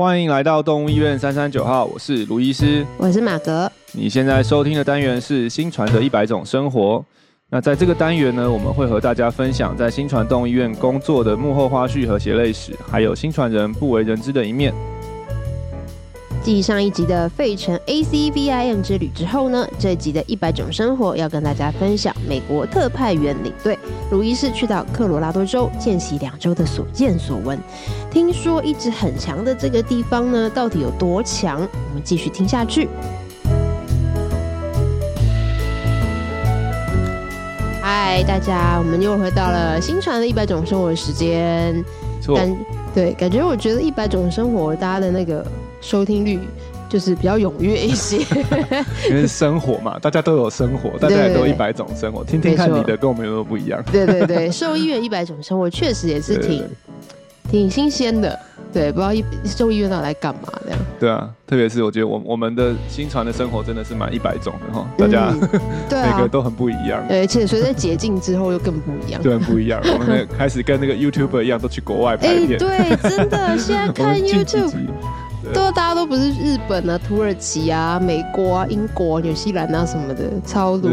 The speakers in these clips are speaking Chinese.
欢迎来到动物医院三三九号，我是卢医师，我是马格。你现在收听的单元是新传的一百种生活。那在这个单元呢，我们会和大家分享在新传动物医院工作的幕后花絮和血泪史，还有新传人不为人知的一面。继上一集的费城 ACVIM 之旅之后呢，这一集的一百种生活要跟大家分享美国特派员领队鲁伊斯去到科罗拉多州见习两周的所见所闻。听说一直很强的这个地方呢，到底有多强？我们继续听下去。嗨，大家，我们又回到了新传的一百种生活的时间。感对，感觉我觉得一百种生活大家的那个。收听率就是比较踊跃一些，因为生活嘛，大家都有生活，大家也都一百种生活，听听看你的跟我们有没有不一样？对对对，兽医院一百种生活确实也是挺挺新鲜的，对，不知道一兽医院到底来干嘛这样？对啊，特别是我觉得我我们的新传的生活真的是蛮一百种的哈，大家、嗯 对啊、每个都很不一样，对，而且随着解禁之后又更不一样，对，不一样。我们开始跟那个 YouTuber 一样，都去国外拍片，欸、对，真的现在看 YouTube。都大家都不是日本啊、土耳其啊、美国啊、英国、纽西兰啊什么的，超多。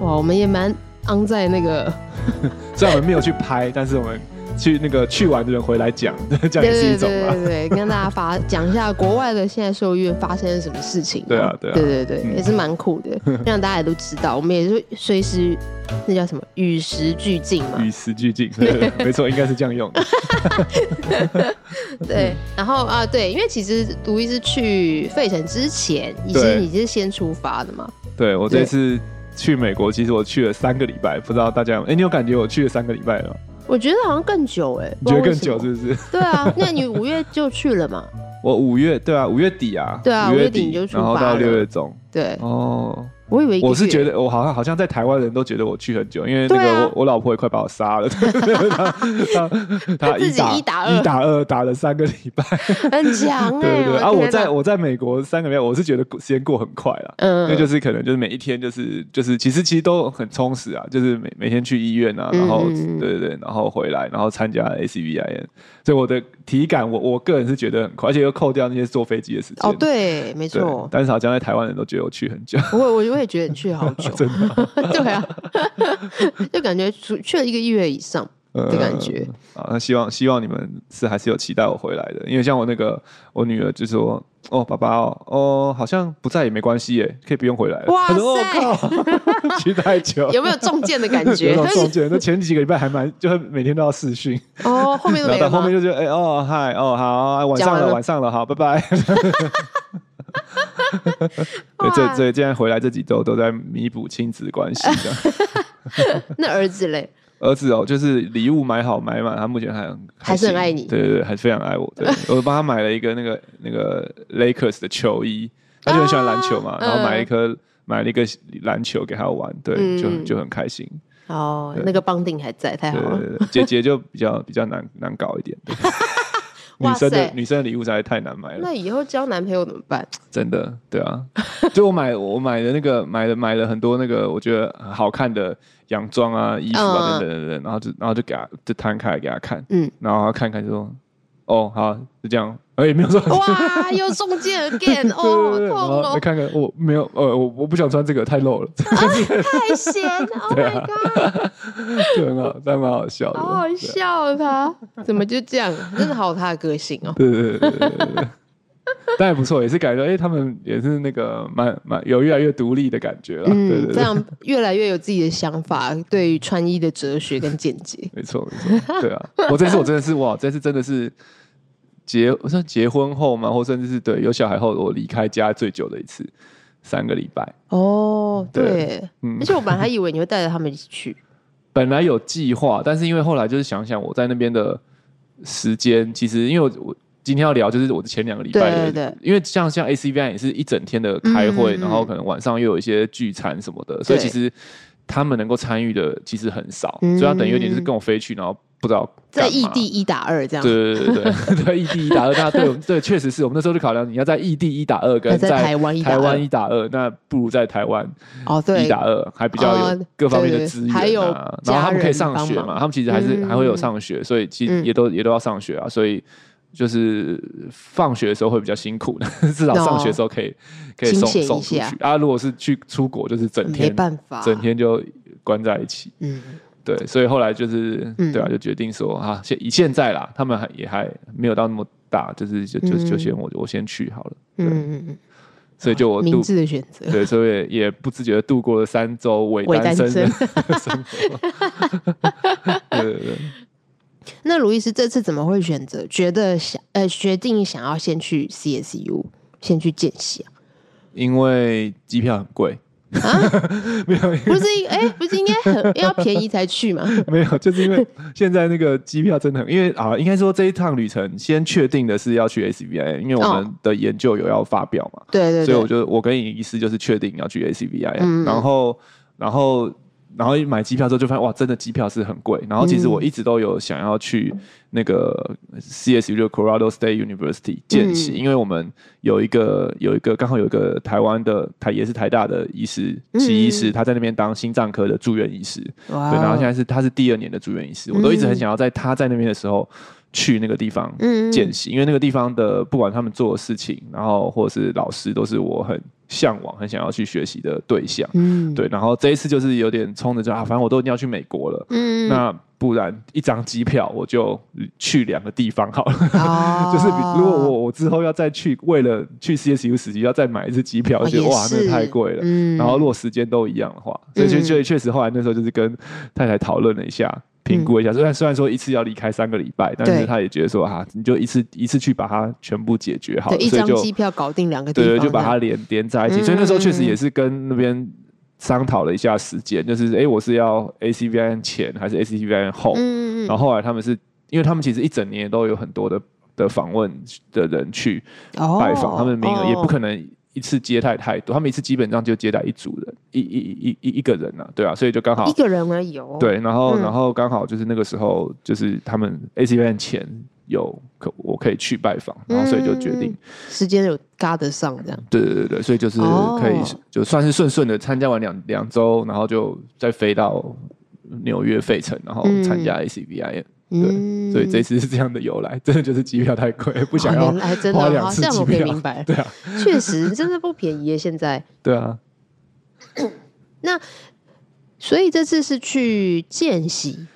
哇，我们也蛮昂在那个，虽然我们没有去拍，但是我们去那个去玩的人回来讲，这样也是一种嘛。对对对，跟大家发讲一下国外的现在兽医院发生了什么事情。对啊，对啊，对对对，也是蛮酷的，让大家也都知道。我们也是随时。那叫什么？与时俱进嘛。与时俱进，对，没错，应该是这样用的。对，然后啊，对，因为其实卢医师去费城之前，已经你是先出发的嘛？对，我这次去美国，其实我去了三个礼拜，不知道大家有，哎，你有感觉我去了三个礼拜吗？我觉得好像更久哎，你觉得更久是不是？对啊，那你五月就去了嘛？我五月，对啊，五月底啊，对啊，五月底你就出发，然后到六月中，对，哦。我以为我是觉得我好像好像在台湾人都觉得我去很久，因为那个我、啊、我老婆也快把我杀了，他他他一打一打二一打二打了三个礼拜，很强哎、欸！对对啊，我在我在美国三个月，我是觉得时间过很快了，嗯，因为就是可能就是每一天就是就是其实其实都很充实啊，就是每每天去医院啊，然后对对对，然后回来，然后参加 ACVIN，所以我的体感我我个人是觉得很快，而且又扣掉那些坐飞机的时间。哦，对，没错。但是好像在台湾人都觉得我去很久，我我我也觉得你去好 久，真的，对啊，就感觉去了一个月以上的感觉。啊、嗯，那希望希望你们是还是有期待我回来的，因为像我那个我女儿就说。哦，爸爸哦，哦，好像不在也没关系耶，可以不用回来了。哇塞，我靠，去太久，有没有中箭的感觉？有中箭，那前几个礼拜还蛮，就是每天都要视讯。哦，后面都没有。后面就觉得，哎，哦，嗨，哦，好，晚上了，晚上了，好，拜拜。对，这这现在回来这几周都在弥补亲子关系。那儿子嘞？儿子哦，就是礼物买好买满，他目前还还是很爱你，对对对，还是非常爱我。对，我帮他买了一个那个那个 Lakers 的球衣，他就很喜欢篮球嘛，然后买一颗买了一个篮球给他玩，对，就就很开心。哦，那个绑定还在，太好了。姐姐就比较比较难难搞一点。女生的女生的礼物实在太难买了。那以后交男朋友怎么办？真的，对啊，就我买我买的那个买了买了很多那个我觉得好看的洋装啊、衣服啊等等等等，然后就然后就给他就摊开来给他看，嗯，然后他看看就说，哦，好，就这样。哎，没有说哇，又中箭 again 哦，痛哦！你看看，我没有，呃，我我不想穿这个，太露了，太咸，Oh my god，就很好，但蛮好笑的，好好笑他怎么就这样？真的好有他的个性哦。对对对对对，但也不错，也是感觉哎，他们也是那个蛮蛮有越来越独立的感觉了，嗯，这样越来越有自己的想法，对于穿衣的哲学跟见解。没错没错，对啊，我这次我真的是哇，这次真的是。结我算结婚后嘛，或甚至是对有小孩后，我离开家最久的一次，三个礼拜。哦，对，对嗯，而且我本来还以为你会带着他们一起去，本来有计划，但是因为后来就是想想我在那边的时间，其实因为我我今天要聊就是我的前两个礼拜，对对对，因为像像 ACVIM 也是一整天的开会，嗯，然后可能晚上又有一些聚餐什么的，所以其实他们能够参与的其实很少，所以他等于有点就是跟我飞去，然后。不知道在异地一打二这样，对对对对对，异地一打二，那对对，确实是我们那时候就考量，你要在异地一打二，跟在台湾台湾一打二，那不如在台湾哦，对，一打二还比较有各方面的资源啊，然后他们可以上学嘛，他们其实还是还会有上学，所以其实也都也都要上学啊，所以就是放学的时候会比较辛苦的，至少上学的时候可以、哦、可以送送出去。啊。如果是去出国，就是整天没办法，整天就关在一起。嗯，对，所以后来就是、嗯、对啊，就决定说啊，现以现在啦，他们还也还没有到那么大，就是就就就先我、嗯、我先去好了。嗯嗯嗯。所以就我明智的选择，对，所以也，也不自觉的度过了三周伪单身的生活。对对 对。那卢医师这次怎么会选择觉得想呃决定想要先去 CSU 先去见习啊？因为机票很贵。啊，没有，不是哎、欸，不是应该很要便宜才去吗？没有，就是因为现在那个机票真的很，因为啊，应该说这一趟旅程先确定的是要去 ACVIM，因为我们的研究有要发表嘛，对对，所以我就我跟你意思就是确定要去 ACVIM，然后然后。然后一买机票之后就发现哇，真的机票是很贵。然后其实我一直都有想要去那个 CSU 就 Colorado State University 见习，嗯、因为我们有一个有一个刚好有一个台湾的台也是台大的医师，齐医师，他在那边当心脏科的住院医师。哇对，然后现在是他是第二年的住院医师，我都一直很想要在他在那边的时候去那个地方见习，因为那个地方的不管他们做的事情，然后或者是老师，都是我很。向往很想要去学习的对象，嗯，对，然后这一次就是有点冲着就啊，反正我都一定要去美国了，嗯，那不然一张机票我就去两个地方好了，哦、就是如果我我之后要再去，为了去 CSU 实习要再买一次机票，就、哦、哇，那太贵了，嗯，然后如果时间都一样的话，所以就所以确实后来那时候就是跟太太讨论了一下。评估一下，虽然虽然说一次要离开三个礼拜，但是他也觉得说哈，你就一次一次去把它全部解决好，一张机票搞定两个地方，对，就把它连连在一起。所以那时候确实也是跟那边商讨了一下时间，就是哎，我是要 ACVIM 前还是 ACVIM 后？然后后来他们是因为他们其实一整年都有很多的的访问的人去拜访，他们的名额也不可能。一次接待太多，他们一次基本上就接待一组人，一一一一一个人呐、啊，对啊，所以就刚好一个人而已哦。对，然后、嗯、然后刚好就是那个时候，就是他们 ACVIM 前有可我可以去拜访，然后所以就决定、嗯、时间有搭得上这样。对对对对，所以就是可以就算是顺顺的参加完两两周，然后就再飞到纽约费城，然后参加 ACVIM。对，所以这次是这样的由来，真的就是机票太贵，不想要花两次机票。这样我可以明白。对啊，确实真的不便宜耶，现在。对啊。那所以这次是去见习？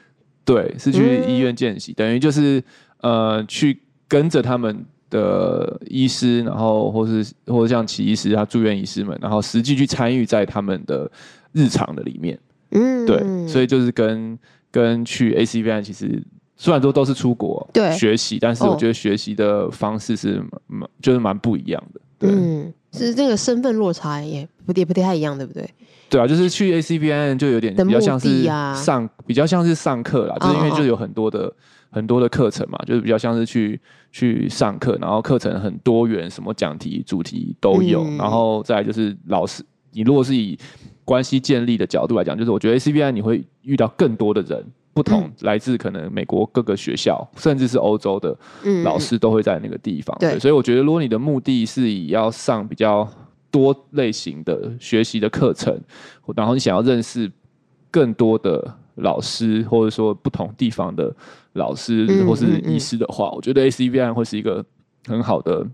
对，是去医院见习，嗯、等于就是呃，去跟着他们的医师，然后或是或者像齐医师啊、住院医师们，然后实际去参与在他们的日常的里面。嗯，对，所以就是跟跟去 ACVIM 其实。虽然说都是出国学习，但是我觉得学习的方式是蛮就是蛮不一样的。对，嗯，是这个身份落差也不也不太一样，对不对？对啊，就是去 ACVIM 就有点比较像是上，比较像是上课啦，就是因为就有很多的很多的课程嘛，就是比较像是去去上课，然后课程很多元，什么讲题主题都有，嗯、然后再来就是老师，你如果是以关系建立的角度来讲，就是我觉得 ACVIM 你会遇到更多的人。不同来自可能美国各个学校，嗯、甚至是欧洲的老师都会在那个地方。嗯、对，所以我觉得，如果你的目的是以要上比较多类型的学习的课程，然后你想要认识更多的老师，或者说不同地方的老师或是医师的话，嗯嗯嗯，我觉得 ACVIM 会是一个很好的。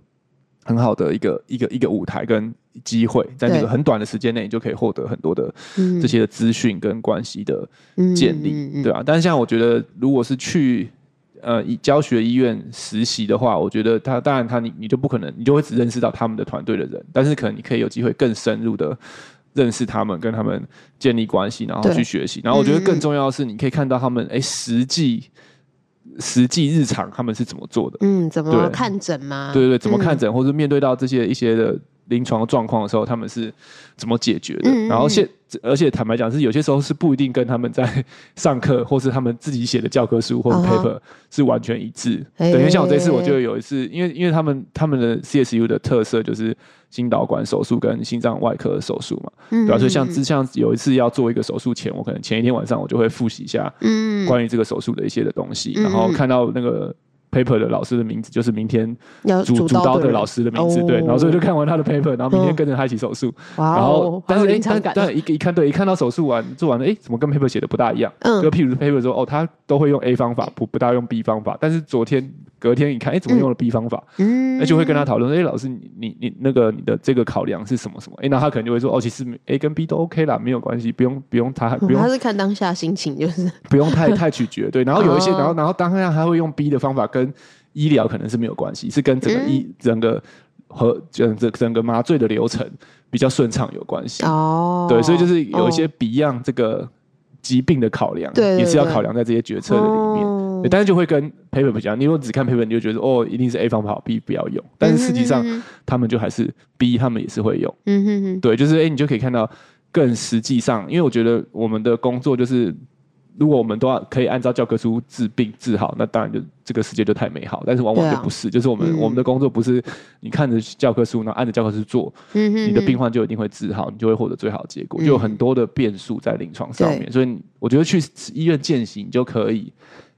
很好的一个一个一个舞台跟机会，在那个很短的时间内，你就可以获得很多的这些的资讯跟关系的建立，嗯嗯嗯、对啊。但是像我觉得，如果是去呃以教学医院实习的话，我觉得他当然他你你就不可能，你就会只认识到他们的团队的人，但是可能你可以有机会更深入的认识他们，跟他们建立关系，然后去学习。然后我觉得更重要的是，你可以看到他们哎、欸、实际。实际日常他们是怎么做的？嗯，怎么看诊吗？对对对，怎么看诊，嗯、或者面对到这些一些的临床状况的时候，他们是怎么解决的？嗯、然后现而且坦白讲，是有些时候是不一定跟他们在上课或是他们自己写的教科书或者 paper 是完全一致。等于、uh. 像我这次，我就有一次，因为因为他们他们的 CSU 的特色就是心导管手术跟心脏外科手术嘛，嗯、对吧、啊？所以像之像有一次要做一个手术前，我可能前一天晚上我就会复习一下关于这个手术的一些的东西，嗯、然后看到那个 paper 的老师的名字，就是明天要主主刀的老师的名字，对，然后所以就看完他的 paper，然后明天跟着他一起手术，然后但是哎，但但一一看对，一看到手术完做完了，哎，怎么跟 paper 写的不大一样？嗯，就譬如 paper 说哦，他都会用 A 方法，不不大用 B 方法，但是昨天隔天一看，哎，怎么用了 B 方法？嗯，那就会跟他讨论，哎，老师你你你那个你的这个考量是什么什么？哎，那他可能就会说，哦，其实 A 跟 B 都 OK 啦，没有关系，不用不用他不用，他是看当下心情，就是。不用太太取决，对，然后有一些，然后然后当下他会用 B 的方法跟。医疗可能是没有关系，是跟整个医、嗯、整个和整整整个麻醉的流程比较顺畅有关系。哦，对，所以就是有一些 Beyond 这个疾病的考量，对、哦，也是要考量在这些决策的里面。对，但是就会跟 paper 不一样，你如果只看 paper，你就觉得哦，一定是 A 方法好，B 不要用。但是实际上，他们就还是 B，他们也是会用。嗯哼哼，对，就是哎，你就可以看到更实际上，因为我觉得我们的工作就是。如果我们都要可以按照教科书治病治好，那当然就这个世界就太美好。但是往往就不是，啊、就是我们、嗯、我们的工作不是你看着教科书，然后按着教科书做，嗯、哼哼你的病患就一定会治好，你就会获得最好的结果。嗯、就有很多的变数在临床上面，所以我觉得去医院践行，你就可以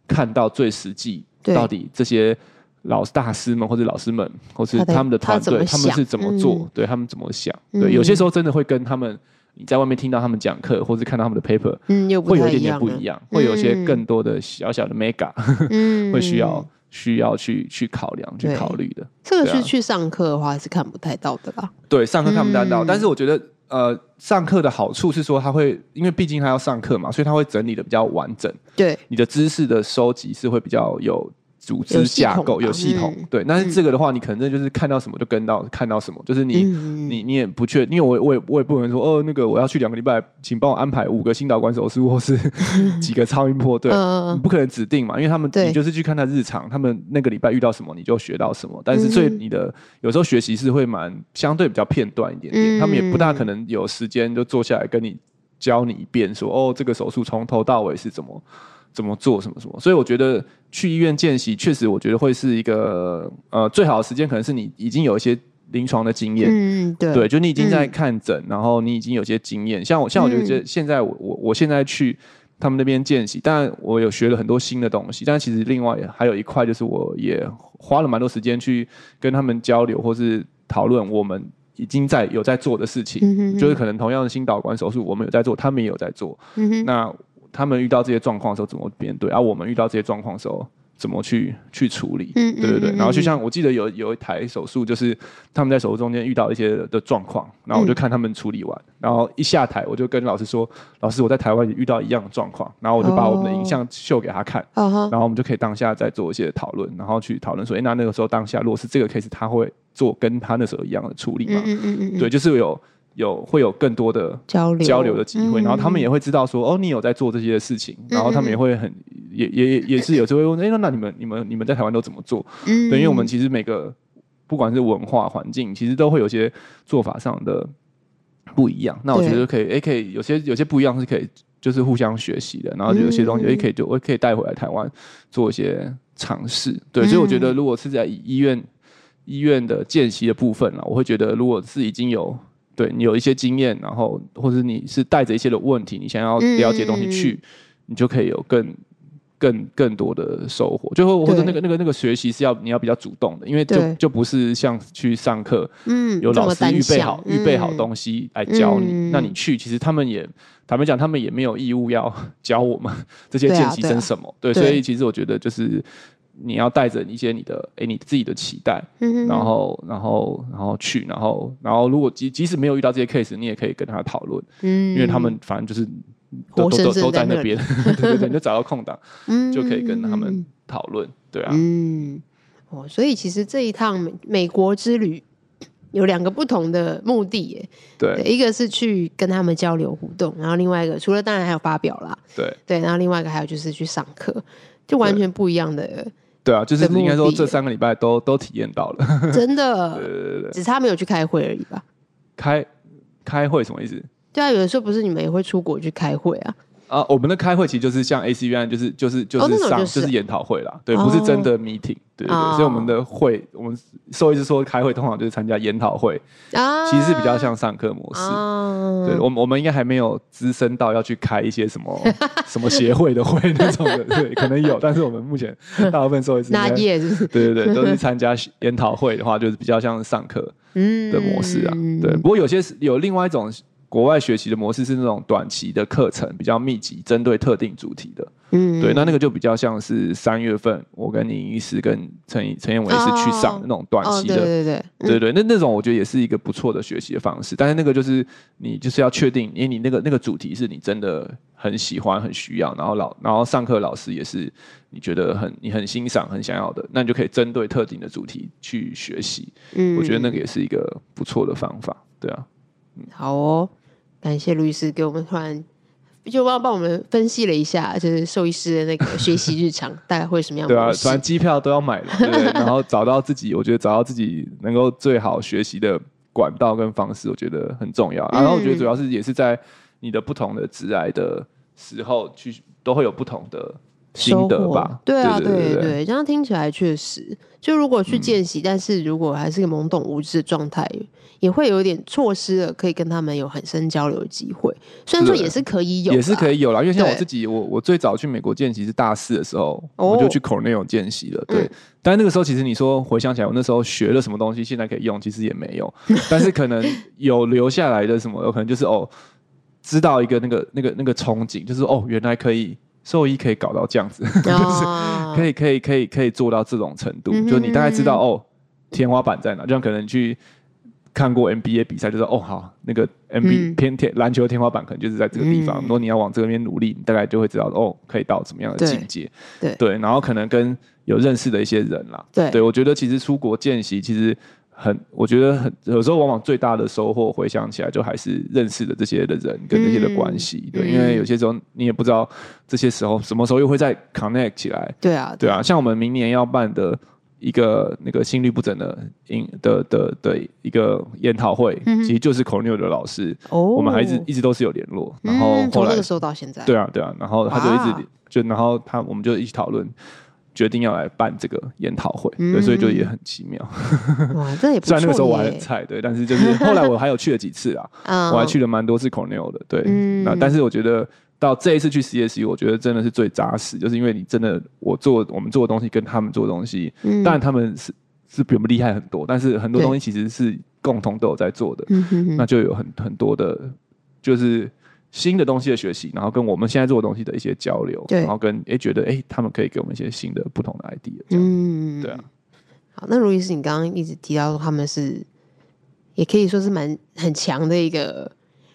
看到最实际到底这些老大师们或者老师们，或是他们的团队，他，他们是怎么做，嗯、对他们怎么想。对，有些时候真的会跟他们。你在外面听到他们讲课，或者看到他们的 paper，嗯，会有一点点不一样，会有一些更多的小小的 mega，嗯，会需要需要去去考量、去考虑的。这个是去上课的话是看不太到的吧？对，上课看不太到，但是我觉得，呃，上课的好处是说，他会因为毕竟他要上课嘛，所以他会整理的比较完整。对，你的知识的收集是会比较有。组织架构有系统，对，但是这个的话，你可能就是看到什么就跟到，嗯、看到什么，就是你、嗯、你你也不确，因为我我也我也不能说哦，那个我要去两个礼拜，请帮我安排五个心导管手术或是 几个超音波，对，嗯、你不可能指定嘛，因为他们对你就是去看他日常，他们那个礼拜遇到什么你就学到什么，但是所以你的有时候学习是会蛮相对比较片段一点点，嗯、他们也不大可能有时间就坐下来跟你教你一遍说哦，这个手术从头到尾是怎么。怎么做什么什么，所以我觉得去医院见习，确实我觉得会是一个呃最好的时间，可能是你已经有一些临床的经验，嗯，对，对，就你已经在看诊，嗯、然后你已经有些经验。像我，像我觉得现在我我我现在去他们那边见习，当然我有学了很多新的东西，但其实另外还有一块就是我也花了蛮多时间去跟他们交流或是讨论我们已经在有在做的事情，嗯、哼哼。就是可能同样的心导管手术我们有在做，他们也有在做，那。他们遇到这些状况的时候怎么面对？而、啊、我们遇到这些状况的时候怎么去去处理？嗯，对对对。然后就像我记得有有一台手术，就是他们在手术中间遇到一些的状况，然后我就看他们处理完，嗯、然后一下台我就跟老师说：“老师，我在台湾也遇到一样的状况。”然后我就把我们的影像秀给他看，哦、然后我们就可以当下再做一些讨论，然后去讨论说：“哎，那那个时候当下如果是这个 case，他会做跟他那时候一样的处理吗？”嗯嗯嗯，对，就是有。有会有更多的交流交流的机会，嗯、然后他们也会知道说，哦，你有在做这些事情，嗯、然后他们也会很也也也是有时候会问，哎、欸，那那你们你们你们在台湾都怎么做？嗯，对，因为我们其实每个不管是文化环境，其实都会有些做法上的不一样。那我觉得可以，哎可以有些有些不一样是可以就是互相学习的，然后就有些东西，哎、嗯，可以就我可以带回来台湾做一些尝试。对，所以我觉得如果是在医院医院的见习的部分了，我会觉得如果是已经有。对你有一些经验，然后或者你是带着一些的问题，你想要了解东西去，嗯、你就可以有更、更、更多的收获。最后或者那个、那个、那个学习是要你要比较主动的，因为就就不是像去上课，嗯，有老师预备好预备好东西来教你，嗯、那你去其实他们也坦白讲，他们也没有义务要 教我们这些见习生什么。对，啊对，啊、对，所以其实我觉得就是。你要带着一些你的哎、欸，你自己的期待，嗯、然后然后然后去，然后然后如果即即使没有遇到这些 case，你也可以跟他讨论，嗯，因为他们反正就是都都都都在那边，对对对，你就找到空档，嗯、就可以跟他们讨论，对啊，嗯，哦，所以其实这一趟美美国之旅有两个不同的目的耶，对，对，一个是去跟他们交流互动，然后另外一个除了当然还有发表啦，对。对，然后另外一个还有就是去上课，就完全不一样的。对啊，就是应该说这三个礼拜都都体验到了，真的，对对对，只差没有去开会而已吧？开开会什么意思？对啊，有的时候不是你们也会出国去开会啊？啊、呃，我们的开会其实就是像 ACVIM，就是就是就是上、哦、就是、就是研讨会啦，对，不是真的 meeting，、哦、对对所以我们的会，我们兽医师说开会通常就是参加研讨会，其实是比较像上课模式。对，我们我们应该还没有资深到要去开一些什么什么协会的会那种的，对，可能有，但是我们目前大部分兽医师那也是，对对对，都是参加 研讨会的话，就是比较像上课的模式啊。对，不过有些是有另外一种。国外学习的模式是那种短期的课程，比较密集，针对特定主题的。嗯，对，那那个就比较像是三月份，我跟林医师跟陈陈彦伟是去上的那种短期的。哦哦、对对对，对对，那那种我觉得也是一个不错的学习的方式。但是那个就是你就是要确定，因为你那个那个主题是你真的很喜欢、很需要，然后老然后上课老师也是你觉得很你很欣赏、很想要的，那你就可以针对特定的主题去学习。嗯，我觉得那个也是一个不错的方法。对啊，嗯，好哦。感谢卢医师给我们突然就帮帮我们分析了一下，就是兽医师的那个学习日常 大概会什么样？对啊，反正机票都要买了，对，然后找到自己，我觉得找到自己能够最好学习的管道跟方式，我觉得很重要。然后我觉得主要是也是在你的不同的职癌的时候去，都会有不同的。心得吧，对啊，对对这样听起来确实，就如果去见习，嗯、但是如果还是个懵懂无知的状态，也会有点错失了可以跟他们有很深交流的机会。虽然说也是可以有，也是可以有啦，因为像我自己，我我最早去美国见习是大四的时候，哦、我就去 Cornell 见习了。对，嗯、但那个时候其实你说回想起来，我那时候学了什么东西，现在可以用，其实也没有。但是可能有留下来的什么，有可能就是哦，知道一个那个那个那个憧憬，就是哦，原来可以。兽医可以搞到这样子，就是可以可以可以可以做到这种程度，就你大概知道哦，天花板在哪，就像可能去看过 NBA 比赛，就说哦好，那个 NBA 偏天篮球天花板可能就是在这个地方，如果你要往这边努力，你大概就会知道哦，可以到什么样的境界，对。对，然后可能跟有认识的一些人啦，对。对，我觉得其实出国见习其实。很，我觉得很有时候往往最大的收获，回想起来就还是认识的这些的人跟这些的关系，嗯、对，因为有些时候你也不知道这些时候什么时候又会再 connect 起来，对啊，对啊，像我们明年要办的一个那个心律不整的的的的一个研讨会，嗯、其实就是 Cornell 的老师，哦，我们还一直一直都是有联络，然后后来从那个时候到现在，对啊，对啊，然后他就一直、啊、就然后他我们就一起讨论。决定要来办这个研讨会，嗯、对，所以就也很奇妙。哇，这也不错。虽然那个时候我还很菜，对，但是就是后来我还有去了几次啊，我还去了蛮多次 Cornell 的，对。嗯、那但是我觉得到这一次去 CSU，我觉得真的是最扎实，就是因为你真的我做我们做的东西跟他们做的东西，嗯、当然他们是是比我们厉害很多，但是很多东西其实是共同都有在做的，对那就有很很多的，就是。新的东西的学习，然后跟我们现在做的东西的一些交流，对。然后跟哎觉得哎他们可以给我们一些新的不同的 idea，嗯，对啊。好，那卢医师，你刚刚一直提到他们是，也可以说是蛮很强的一个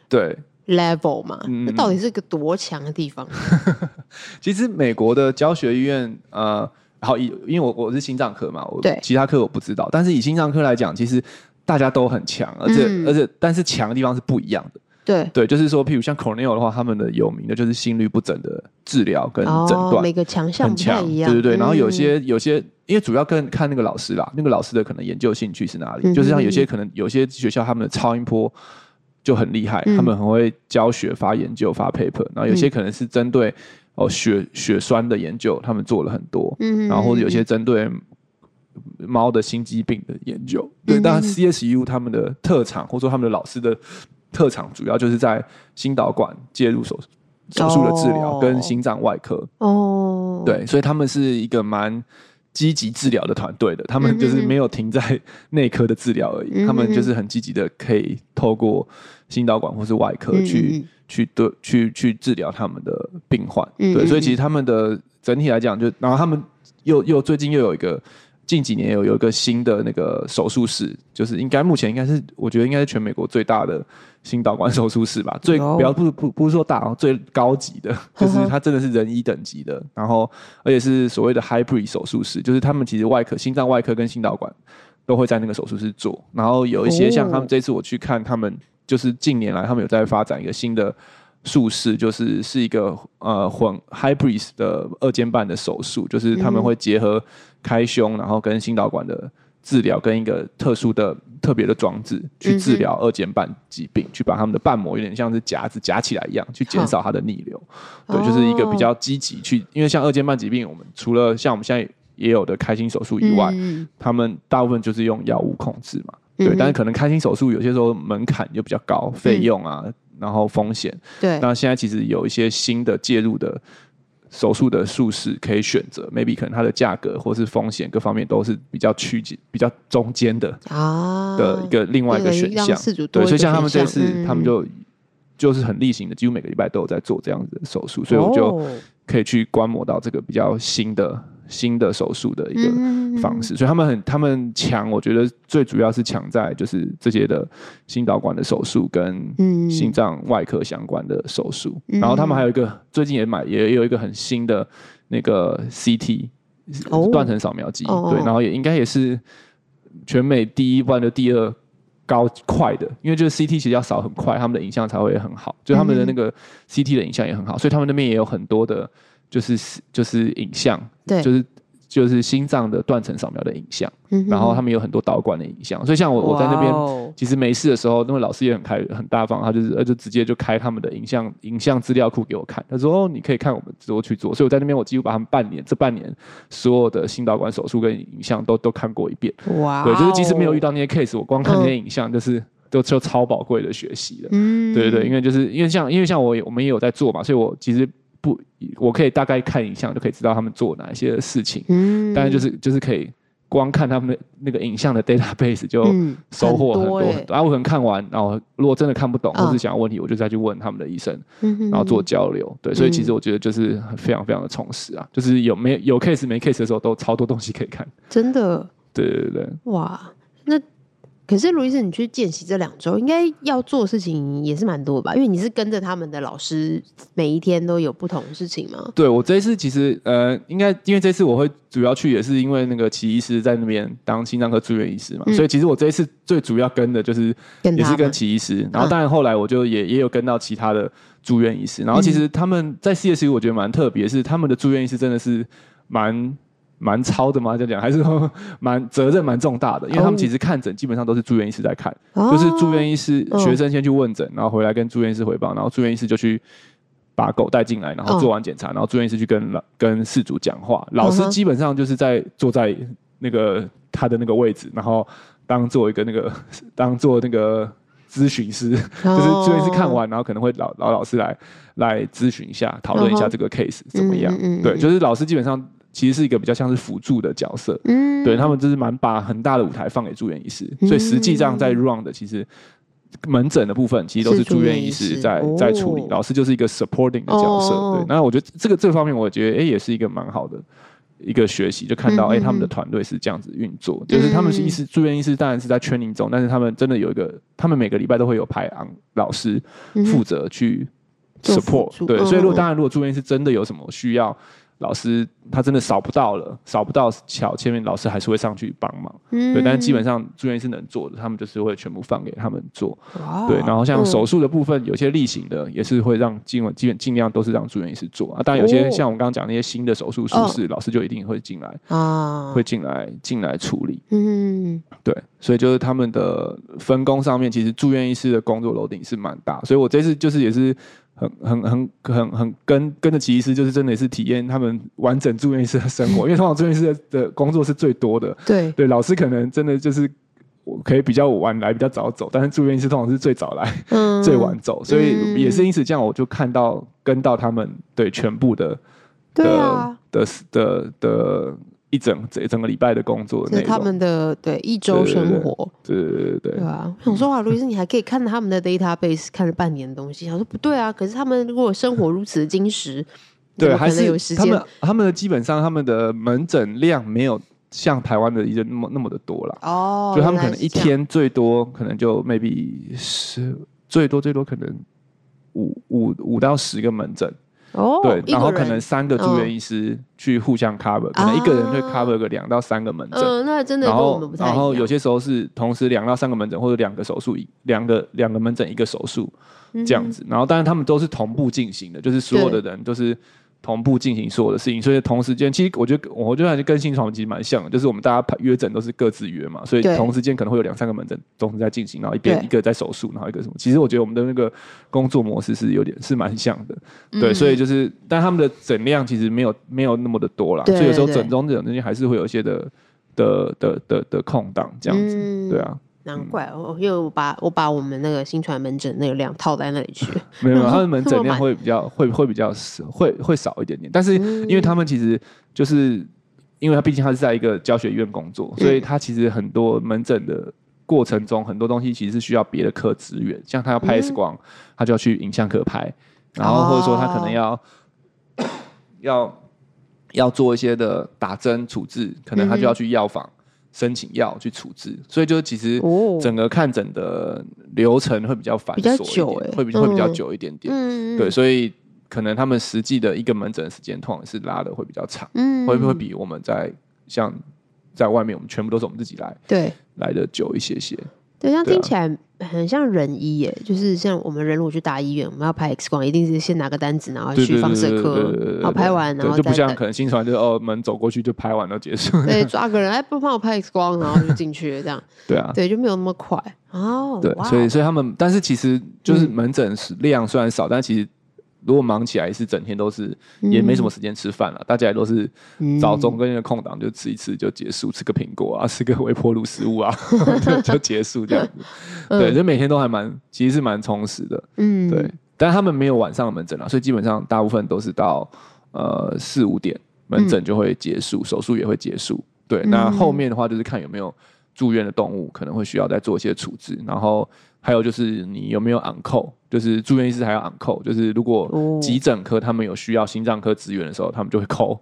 对。level 嘛，对那到底是个多强的地方？嗯、其实美国的教学医院，呃，好，因因为我我是心脏科嘛，我对。其他科我不知道，但是以心脏科来讲，其实大家都很强，而且、嗯、而且但是强的地方是不一样的。对对，就是说，譬如像 Cornell 的话，他们的有名的就是心律不整的治疗跟诊断，哦，每个强项很强，对对对。然后有些有些，因为主要跟看那个老师啦，那个老师的可能研究兴趣是哪里，嗯、就是像有些可能有些学校他们的超音波就很厉害，嗯、他们很会教学、发研究、发 paper。然后有些可能是针对哦血血栓的研究，他们做了很多。嗯哼，然后或者有些针对猫的心肌病的研究。对，当然 CSU 他们的特长，或者说他们的老师的。特长主要就是在心导管介入手手术的治疗跟心脏外科。哦，对，所以他们是一个蛮积极治疗的团队的，他们就是没有停在内科的治疗而已，嗯、他们就是很积极的可以透过心导管或是外科去、嗯、去对去去治疗他们的病患，对，所以其实他们的整体来讲，就然后他们又又最近又有一个。近几年有有一个新的那个手术室，就是应该目前应该是我觉得应该是全美国最大的心导管手术室吧，最不要不不不是说大，最高级的，就是它真的是人医等级的，然后而且是所谓的 hybrid 手术室，就是他们其实外科、心脏外科跟心导管都会在那个手术室做，然后有一些像他们这次我去看，他们就是近年来他们有在发展一个新的。术式就是是一个呃混 hybrid 的二尖瓣的手术，就是他们会结合开胸，然后跟心导管的治疗，跟一个特殊的特别的装置去治疗二尖瓣疾病，去把他们的瓣膜有点像是夹子夹起来一样，去减少它的逆流。对，就是一个比较积极去，因为像二尖瓣疾病，我们除了像我们现在也有的开心手术以外，嗯他们大部分就是用药物控制嘛。对，嗯但是可能开心手术有些时候门槛就比较高，费用啊，然后风险。对，那现在其实有一些新的介入的手术的术式可以选择，maybe 可能它的价格或是风险各方面都是比较趋近、比较中间的啊的一个另外一个选项。对，所以像他们这次，嗯、他们就就是很例行的，几乎每个礼拜都有在做这样子的手术，所以我就可以去观摩到这个比较新的。新的手术的一个方式，嗯、所以他们很他们强，我觉得最主要是强在就是这些的心导管的手术跟心脏外科相关的手术，嗯、然后他们还有一个最近也买也有一个很新的那个 CT 断层扫描机，哦、对，然后也应该也是全美第一，不然就第二高快的，因为就是 CT 其实要扫很快，他们的影像才会很好，就他们的那个 CT 的影像也很好，所以他们那边也有很多的。就是就是影像，对，就是就是心脏的断层扫描的影像，嗯、然后他们有很多导管的影像，所以像我我在那边，哦、其实没事的时候，那位老师也很开很大方，他就是呃就直接就开他们的影像影像资料库给我看，他说哦你可以看我们之后去做，所以我在那边我几乎把他们半年这半年所有的心导管手术跟影像都都看过一遍，哇、哦，对，就是即使没有遇到那些 case，我光看那些影像就是、嗯、都就超宝贵的学习了，嗯，对对对，因为就是因为像因为像我我们也有在做嘛，所以我其实。不，我可以大概看影像就可以知道他们做哪一些事情。嗯，但是就是就是可以光看他们的那个影像的 database 就收获很多。然后我可能看完，然后如果真的看不懂或是想要问题，我就再去问他们的医生，然后做交流。对，所以其实我觉得就是非常非常的充实啊，就是有没有 case 没 case 的时候都超多东西可以看。真的？对对对。哇，那。可是卢医师，你去见习这两周，应该要做的事情也是蛮多吧？因为你是跟着他们的老师，每一天都有不同的事情吗？对，我这一次其实呃，应该因为这次我会主要去，也是因为那个齐医师在那边当心脏科住院医师嘛，嗯、所以其实我这一次最主要跟的就是也是跟齐医师，然后当然后来我就也也有跟到其他的住院医师，然后其实他们在 CSU 我觉得蛮特别，是他们的住院医师真的是蛮。蛮超的吗？这样讲？还是说 蛮责任蛮重大的，因为他们其实看诊基本上都是住院医师在看，哦、就是住院医师、哦、学生先去问诊，然后回来跟住院医师汇报，然后住院医师就去把狗带进来，然后做完检查，哦、然后住院医师去跟老跟事主讲话，老师基本上就是在坐在那个他的那个位置，然后当做一个那个 当做那个咨询师，哦、就是住院医师看完，然后可能会老老老师来来咨询一下，讨论一下这个 case 怎么样？对，就是老师基本上。其实是一个比较像是辅助的角色，嗯，对他们就是蛮把很大的舞台放给住院医师，嗯、所以实际上在 run 的其实门诊的部分其实都是住院医师在师在处理，哦、老师就是一个 supporting 的角色，哦、对。那我觉得这个这个方面，我觉得哎、欸、也是一个蛮好的一个学习，就看到哎、嗯欸、他们的团队是这样子运作，嗯、就是他们是医师住院医师当然是在 training 中，但是他们真的有一个，他们每个礼拜都会有排昂老师负责去 support，对。所以如果当然如果住院医师真的有什么需要。老师他真的扫不到了，扫不到桥前面，老师还是会上去帮忙。嗯，对，但是基本上住院是能做的，他们就是会全部放给他们做。对，然后像手术的部分，嗯、有些例行的也是会让基本基本尽量都是让住院医师做啊。当然有些像我们刚刚讲那些新的手术术式，哦、老师就一定会进来啊，会进来进来处理。嗯，对，所以就是他们的分工上面，其实住院医师的工作楼顶是蛮大，所以我这次就是也是。很很很很很跟跟着祁医师，就是真的是体验他们完整住院医师的生活，因为通常住院医师的工作是最多的。对。对，老师可能真的就是可以比较晚来，比较早走，但是住院医师通常是最早来，嗯、最晚走，所以也是因此这样，我就看到跟到他们对全部的对、啊、的的的。一整整整个礼拜的工作，是他们的对一周生活，对对对对，对啊。我想说啊，卢医师，你还可以看他们的 database 看了半年的东西。他说不对啊，可是他们如果生活如此的精实，对，还是有时间。他们他们的基本上他们的门诊量没有像台湾的医生那么那么的多了哦，就他们可能一天最多可能就 maybe 十最多最多可能五五五到十个门诊。哦，对，然后可能三个住院医师去互相 cover，可能一个人会 cover 个两到三个门诊。嗯，那真的跟我们不太。然后有些时候是同时两到三个门诊，或者两个手术一两个两个门诊一个手术这样子。然后当然他们都是同步进行的，就是所有的人都是同步进行所有的事情，所以同时间，其实我觉得，我觉得还是跟新床其实蛮像的，就是我们大家排约诊都是各自约嘛，所以同时间可能会有两三个门诊同时在进行，然后一边一个在手术，然后一个什么。其实我觉得我们的那个工作模式是有点是蛮像的，对，所以就是，但他们的诊量其实没有没有那么的多啦，所以有时候诊中这种东西还是会有一些的的的的的空档这样子，对啊。难怪我又把我把我们那个新传门诊那个量套在那里去，没有，他们门诊量会比较会会比较少，会会少一点点。但是因为他们其实就是因为他毕竟他是在一个教学医院工作，所以他其实很多门诊的过程中很多东西其实是需要别的科支援，像他要拍 X 光，他就要去影像科拍，然后或者说他可能要要要做一些的打针处置，可能他就要去药房。申请药去处置，所以就其实整个看诊的流程会比较繁琐一点，会比会比较久一点点。嗯，对，所以可能他们实际的一个门诊时间通常是拉的会比较长，嗯，会不会比我们在像在外面，我们全部都是我们自己来，对，来的久一些些。对，这样听起来很像人医耶，就是像我们人如果去大医院，我们要拍 X 光，一定是先拿个单子，然后去放射科，然后拍完，然后就不像可能新传就哦门走过去就拍完就结束。对，抓个人哎，不帮我拍 X 光，然后就进去这样。对啊，对，就没有那么快哦。对，所以所以他们，但是其实就是门诊量虽然少，但其实。如果忙起来是整天都是，也没什么时间吃饭了。大家也都是早中跟那个空档就吃一吃就结束，吃个苹果啊，吃个微波炉食物啊，就结束这样子。对，就每天都还蛮，其实是蛮充实的。嗯，对。但他们没有晚上的门诊了，所以基本上大部分都是到呃四五点门诊就会结束，手术也会结束。对，那后面的话就是看有没有住院的动物，可能会需要再做一些处置，然后。还有就是你有没有 on call，就是住院医师还要 on call，就是如果急诊科他们有需要心脏科支援的时候，他们就会 call。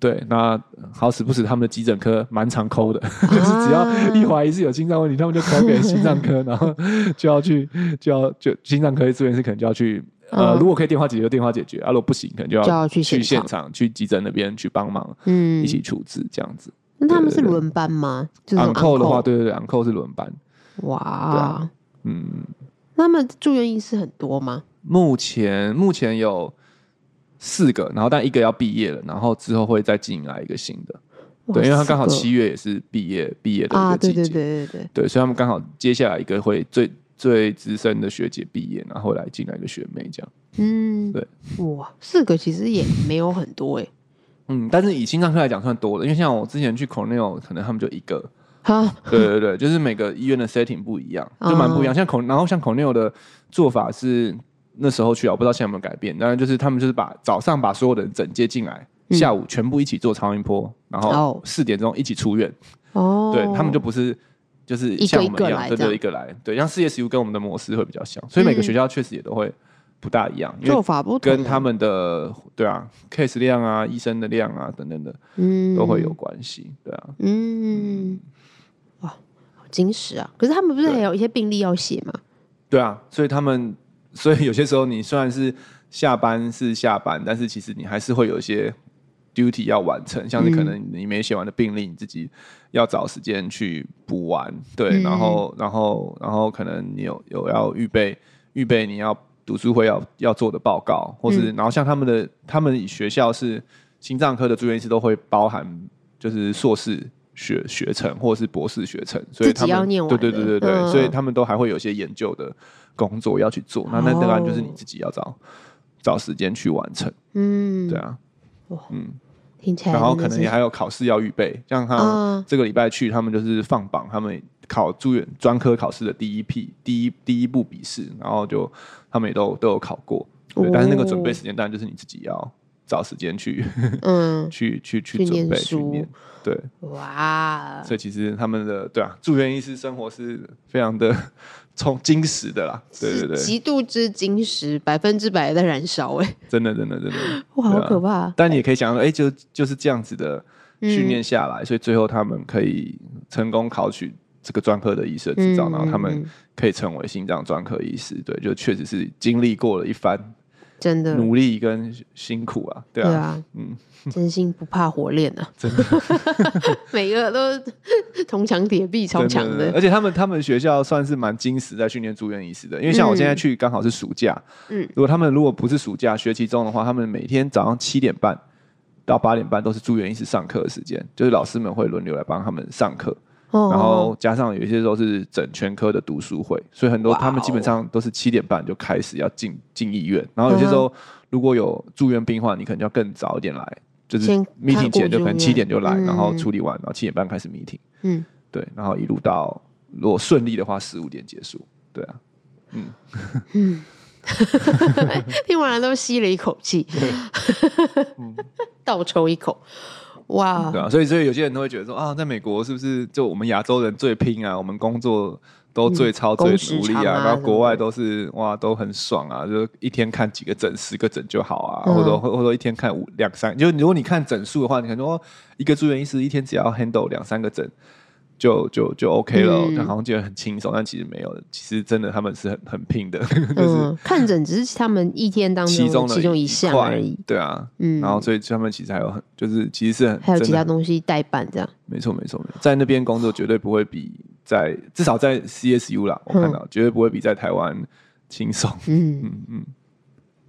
对，那好死不死他们的急诊科蛮常 call 的，啊、就是只要一怀疑是有心脏问题，他们就 call 给心脏科，然后就要去 就要就心脏科住院师可能就要去，呃，如果可以电话解决就电话解决，啊，如果不行可能就要，就要去去现场去急诊那边去帮忙，嗯，一起处置这样子。那他们是轮班吗？就是 call 的话，对对对 call 是轮班。哇。嗯，那么住院医师很多吗？目前目前有四个，然后但一个要毕业了，然后之后会再进来一个新的。对，因为他刚好七月也是毕业毕业的一个季节，啊，对对对对对，对，所以他们刚好接下来一个会最最资深的学姐毕业，然后来进来一个学妹这样。嗯，对，哇，四个其实也没有很多哎。嗯，但是以心脏科来讲算多了，因为像我之前去 Cornell，可能他们就一个。哈，对对对，就是每个医院的 setting 不一样，就蛮不一样。像孔，然后像 Cornell 的做法是那时候去啊，我不知道现在有没有改变。当然就是他们就是把早上把所有的人整接进来，下午全部一起做超音波，然后四点钟一起出院。哦，对他们就不是就是像我们一样，对对，一个来。对，像 CSU 跟我们的模式会比较像，所以每个学校确实也都会不大一样，做法不同，跟他们的对啊 case 量啊、医生的量啊等等的，嗯，都会有关系。对啊，嗯。精实啊！可是他们不是还有一些病历要写吗？对啊，所以他们，所以有些时候你虽然是下班是下班，但是其实你还是会有一些 duty 要完成，像是可能你没写完的病历，你自己要找时间去补完。对，嗯、然后，然后，然后可能你有有要预备预备你要读书会要要做的报告，或是、嗯、然后像他们的他们学校是心脏科的住院医师都会包含就是硕士。学学程或者是博士学程，所以他们对对对对对，嗯、所以他们都还会有一些研究的工作要去做。哦、那那当然就是你自己要找找时间去完成。嗯，对啊，嗯，听起来，然后可能也还有考试要预备，像他这个礼拜去，他们就是放榜，他们考住院专科考试的第一批第一第一步笔试，然后就他们也都都有考过。但是那个准备时间当然就是你自己要找时间去，嗯，去去去准备去念。对，哇！所以其实他们的对啊，住院医师生活是非常的充金石的啦。对对对，极度之金石，百分之百的燃烧哎！真的真的真的，哇，好可怕！但你也可以想到，哎，就就是这样子的训练下来，所以最后他们可以成功考取这个专科的医师执照，然后他们可以成为心脏专科医师。对，就确实是经历过了一番真的。努力跟辛苦啊，对啊，对啊。嗯，真心不怕火炼啊，真的，每个都铜墙铁壁，超强的，的。而且他们他们学校算是蛮精实在训练住院医师的，因为像我现在去刚好是暑假，嗯，如果他们如果不是暑假学期中的话，他们每天早上七点半到八点半都是住院医师上课的时间，就是老师们会轮流来帮他们上课。然后加上有些时候是整全科的读书会，所以很多他们基本上都是七点半就开始要进进医院。然后有些时候如果有住院病患，你可能要更早一点来，就是 meeting 前就可能七点就来，然后处理完，然后七点半开始 meeting。嗯，对，然后一路到如果顺利的话，十五点结束。对啊，嗯。嗯，听完了都吸了一口气，倒抽一口。哇，对啊，所以所以有些人都会觉得说啊，在美国是不是就我们亚洲人最拼啊？我们工作都最超、嗯、最努力啊，啊然后国外都是哇都很爽啊，就一天看几个诊，十个诊就好啊，嗯、或者或或者一天看五两三，就如果你看诊数的话，你可能说一个住院医师一天只要 handle 两三个诊。就就就 OK 了，他、嗯、好像觉得很轻松，但其实没有。其实真的他们是很很拼的，嗯、就是看诊只是他们一天当中其中的其中一项而已。对啊，嗯，然后所以他们其实还有很就是其实是很还有其他东西代办这样。没错没错，在那边工作绝对不会比在至少在 CSU 啦，我看到、嗯、绝对不会比在台湾轻松。嗯嗯嗯。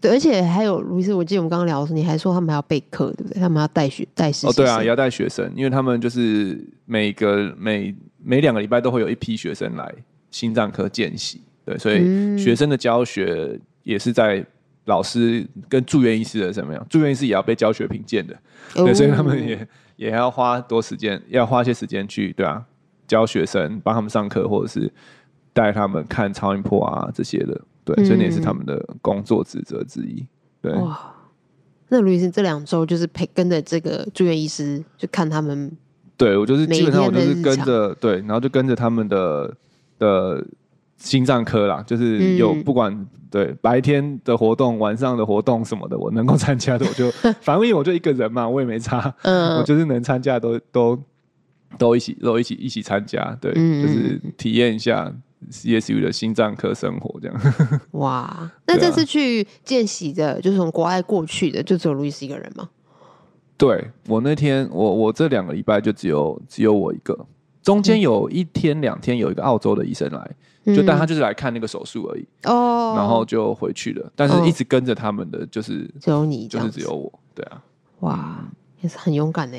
对，而且还有卢医师，我记得我们刚刚聊的时候，你还说他们还要备课，对不对？他们要带学带实习生。哦，对啊，也要带学生，因为他们就是每个每每两个礼拜都会有一批学生来心脏科见习，对，所以学生的教学也是在老师跟住院医师的怎么样？住院医师也要被教学评鉴的，对，哦、所以他们也 也要花多时间，要花些时间去对啊，教学生，帮他们上课，或者是带他们看超音波啊这些的。对，所以那也是他们的工作职责之一。对，哇，那卢医师这两周就是陪跟着这个住院医师，就看他们。对，我就是基本上我就是跟着，对，然后就跟着他们的的心脏科啦，就是有不管、嗯、对白天的活动、晚上的活动什么的，我能够 参加的，我就 反正因为我就一个人嘛，我也没差，嗯，我就是能参加都都都一起都一起一起参加，对，嗯、就是体验一下。CSU 的心脏科生活这样，哇！那这次去见习的，就是从国外过去的，就只有路易斯一个人吗？对，我那天，我我这两个礼拜就只有只有我一个，中间有一天两天有一个澳洲的医生来，嗯、就但他就是来看那个手术而已哦，然后就回去了。但是一直跟着他们的就是只有你，就是只有我，对啊，哇，也是很勇敢呢。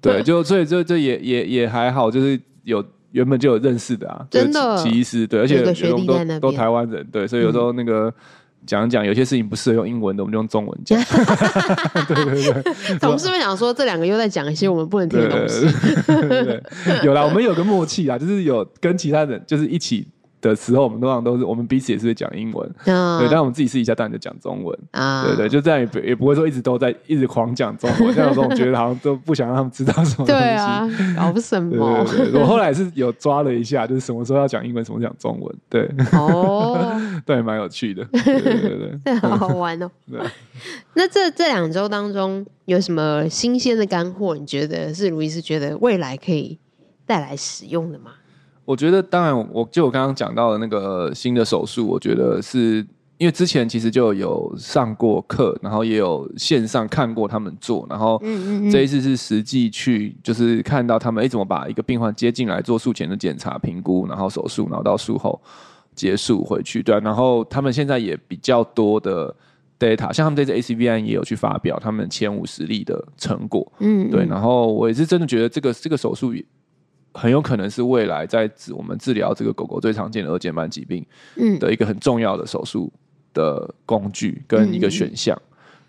对，就所以这这也也也还好，就是有。原本就有认识的啊，真的，其实对，而且有都都，都台湾人，对，所以有时候那个讲讲、嗯、有些事情不适合用英文的，我们就用中文讲。对对 对，我们 是不是想说这两个又在讲一些我们不能听的 东西。对对对对有啦，我们有个默契啊，就是有跟其他人就是一起。的时候，我们通常都是我们彼此也是会讲英文，嗯、对，但我们自己私底下当然就讲中文，啊、对对，就这样也不也不会说一直都在一直狂讲中文，这样说我觉得好像都不想让他们知道什么东西，对啊，搞什么？对对对，我后来是有抓了一下，就是什么时候要讲英文，什么讲中文，对，哦，对，蛮有趣的，对对对，对，好好玩哦。对，那这这两周当中有什么新鲜的干货？你觉得是卢医师觉得未来可以带来使用的吗？我觉得，当然，我就我刚刚讲到的那个新的手术，我觉得是因为之前其实就有上过课，然后也有线上看过他们做，然后这一次是实际去，就是看到他们哎怎么把一个病患接进来做术前的检查评估，然后手术，然后到术后结束回去，对啊，然后他们现在也比较多的 data，像他们这次 ACVIN 也有去发表他们前五十例的成果，嗯，对，然后我也是真的觉得这个这个手术。很有可能是未来在治我们治疗这个狗狗最常见的二尖瓣疾病的一个很重要的手术的工具跟一个选项，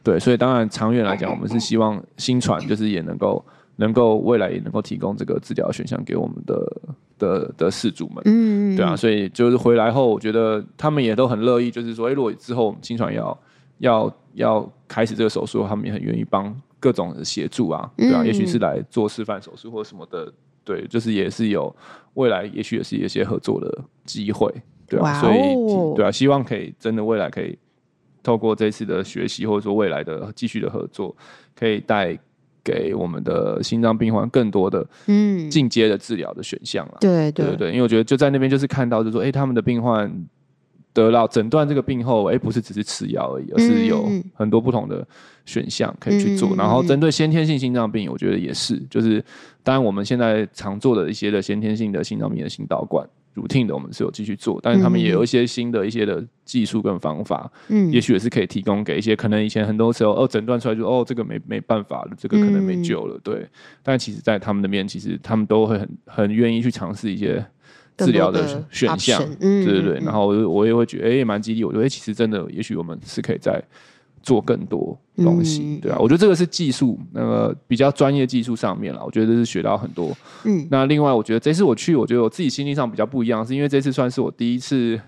对，所以当然长远来讲，我们是希望新传就是也能够能够未来也能够提供这个治疗选项给我们的的的饲主们，嗯，对啊，所以就是回来后，我觉得他们也都很乐意，就是说，哎，如果之后我们新传要要要开始这个手术，他们也很愿意帮各种的协助啊，对啊，也许是来做示范手术或什么的。对，就是也是有未来，也许也是有一些合作的机会，对所以对啊，希望可以真的未来可以透过这次的学习，或者说未来的继续的合作，可以带给我们的心脏病患更多的嗯进阶的治疗的选项了。对对对，因为我觉得就在那边就是看到，就是说哎，他们的病患得到诊断这个病后，哎、欸，不是只是吃药而已，而是有很多不同的选项可以去做。嗯、然后针对先天性心脏病，我觉得也是，就是当然我们现在常做的一些的先天性的心脏病的心导管。routine 的我们是有继续做，但是他们也有一些新的一些的技术跟方法，嗯，也许也是可以提供给一些可能以前很多时候哦诊断出来就哦这个没没办法了，这个可能没救了，嗯、对。但其实，在他们的面，其实他们都会很很愿意去尝试一些治疗的选项，对对对。然后我我也会觉得哎，也蛮激励我，觉得其实真的，也许我们是可以在。做更多东西，嗯、对啊，我觉得这个是技术，那个比较专业技术上面了，我觉得这是学到很多。嗯，那另外，我觉得这次我去，我觉得我自己心理上比较不一样，是因为这次算是我第一次，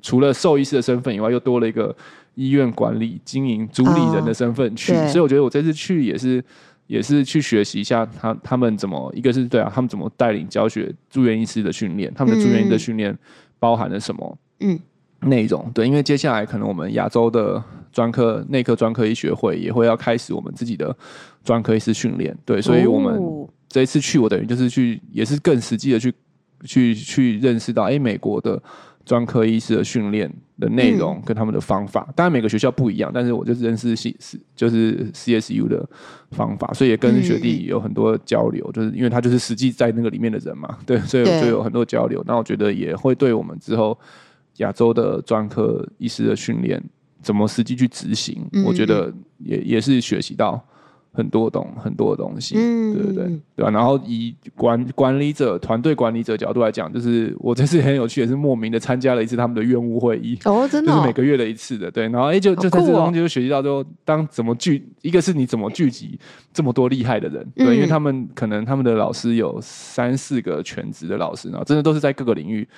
除了兽医师的身份以外，又多了一个医院管理、经营、主理人的身份去，哦、所以我觉得我这次去也是，也是去学习一下他他们怎么，一个是对啊，他们怎么带领教学住院医师的训练，他们的住院医的训练包含了什么？嗯。内容对，因为接下来可能我们亚洲的专科内科专科医学会也会要开始我们自己的专科医师训练，对，所以我们这一次去，我等于就是去，也是更实际的去去去认识到，哎，美国的专科医师的训练的内容跟他们的方法，当然每个学校不一样，但是我就是认识 C 就是 CSU 的方法，所以也跟学弟有很多交流，就是因为他就是实际在那个里面的人嘛，对，所以我就有很多交流，那我觉得也会对我们之后。亚洲的专科医师的训练怎么实际去执行？嗯、我觉得也也是学习到很多东很多东西，嗯、对不对？对吧、啊？然后以管管理者、团队管理者角度来讲，就是我这次很有趣，也是莫名的参加了一次他们的院务会议哦，真的、哦，就是每个月的一次的，对。然后哎，就就在这中间就学习到，说当怎么聚，一个是你怎么聚集这么多厉害的人，对，嗯、因为他们可能他们的老师有三四个全职的老师，然后真的都是在各个领域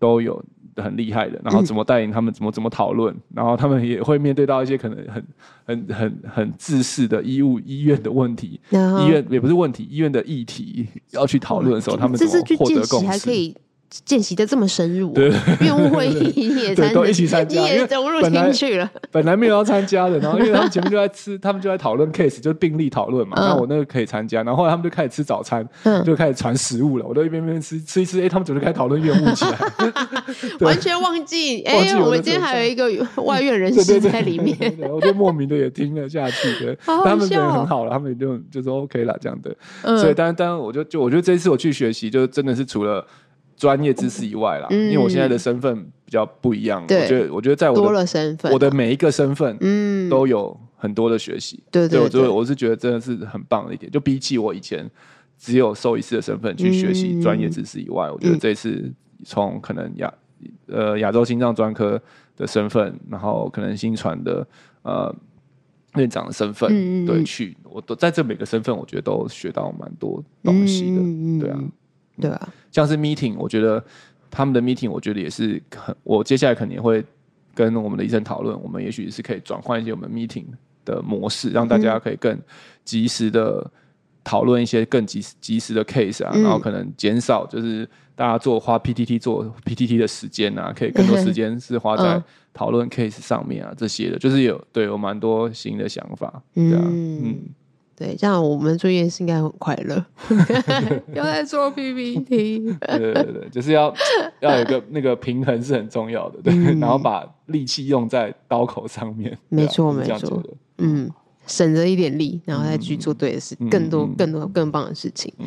都有。很厉害的，然后怎么带领他们，怎么怎么讨论，然后他们也会面对到一些可能很很很很自私的医务医院的问题，医院也不是问题，医院的议题要去讨论的时候，他们怎么获得共识？见习的这么深入，对，院务会议你也参，都一起参加，你也融入进去了。本来没有要参加的，然后因为他们前面就在吃，他们就在讨论 case，就是病例讨论嘛。那我那个可以参加，然后后来他们就开始吃早餐，就开始传食物了。我都一边边吃吃一吃，哎，他们怎么就开始讨论院务起来？完全忘记，哎，我们今天还有一个外院人士在里面，我就莫名的也听了下去的。他们觉得很好了，他们就就说 OK 了这样的。所以，当然，当然，我就就我觉得这次我去学习，就真的是除了。专业知识以外啦，嗯、因为我现在的身份比较不一样，对。我觉得，我觉得在我的多了身份、啊，我的每一个身份，嗯，都有很多的学习。对对，对，我我是觉得真的是很棒的一点。就比起我以前只有兽医师的身份去学习专业知识以外，嗯、我觉得这次从可能亚呃亚洲心脏专科的身份，然后可能新传的呃院长的身份，嗯、对，去我都在这每个身份，我觉得都学到蛮多东西的，嗯、对啊。对啊，像是 meeting，我觉得他们的 meeting，我觉得也是很，我接下来肯定会跟我们的医生讨论，我们也许是可以转换一些我们 meeting 的模式，让大家可以更及时的讨论一些更及时及时的 case 啊，嗯、然后可能减少就是大家做花 PTT 做 PTT 的时间啊，可以更多时间是花在讨论 case 上面啊，嗯、这些的，就是有对有蛮多新的想法，对啊，嗯。嗯对，这样我们做夜市应该很快乐。又在做 PPT，对对对，就是要要有一个那个平衡是很重要的，对，嗯、然后把力气用在刀口上面。没错没错，嗯，省着一点力，然后再去做对的事，嗯、更多更多更棒的事情。嗯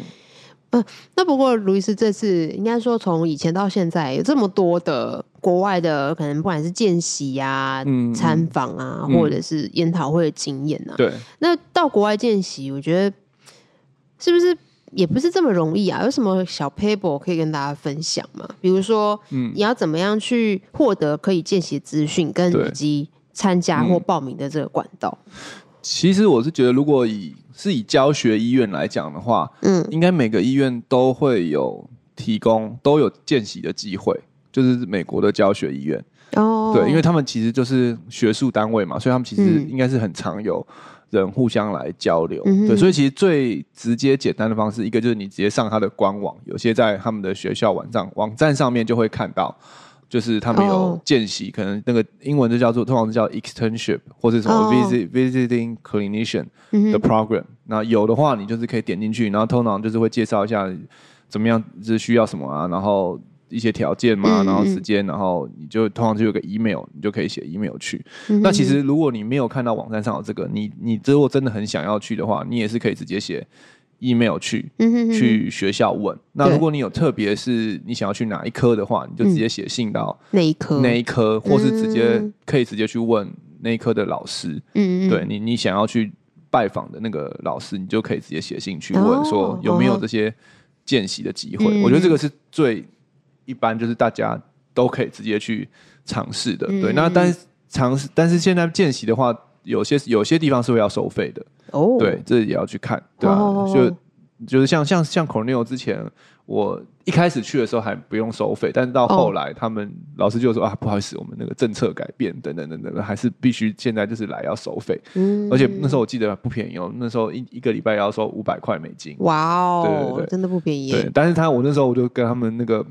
呃，那不过卢医师这次应该说从以前到现在有这么多的国外的可能不管是见习啊、嗯、参访啊，嗯、或者是研讨会的经验啊，对，那到国外见习，我觉得是不是也不是这么容易啊？有什么小 paper 可以跟大家分享吗？比如说，嗯，你要怎么样去获得可以见习资讯，跟以及参加或报名的这个管道？嗯、其实我是觉得，如果以是以教学医院来讲的话，嗯，应该每个医院都会有提供，都有见习的机会，就是美国的教学医院。哦，对，因为他们其实就是学术单位嘛，所以他们其实应该是很常有人互相来交流，嗯、对，所以其实最直接简单的方式，一个就是你直接上他的官网，有些在他们的学校网站网站上面就会看到。就是他们有见习，oh. 可能那个英文就叫做，通常是叫 externship 或者什么 visit、oh. visiting clinician 的 program。那、mm hmm. 有的话，你就是可以点进去，然后通常就是会介绍一下怎么样，是需要什么啊，然后一些条件嘛，嗯、然后时间，然后你就通常就有个 email，你就可以写 email 去。嗯、那其实如果你没有看到网站上有这个，你你如果真的很想要去的话，你也是可以直接写 email 去，嗯、去学校问。那如果你有特别是你想要去哪一科的话，你就直接写信到那一科，那一科，或是直接可以直接去问那一科的老师。嗯，对你你想要去拜访的那个老师，你就可以直接写信去问说有没有这些见习的机会。哦、我觉得这个是最。一般就是大家都可以直接去尝试的，对。那但是尝试，但是现在见习的话，有些有些地方是会要收费的，哦。对，这也要去看，对啊。就就是像像像 Cornell 之前，我一开始去的时候还不用收费，但是到后来他们老师就说啊，不好意思，我们那个政策改变，等等等等，还是必须现在就是来要收费。嗯。而且那时候我记得不便宜哦，那时候一一个礼拜要收五百块美金。哇哦，对对对，真的不便宜。对，但是他我那时候我就跟他们那个。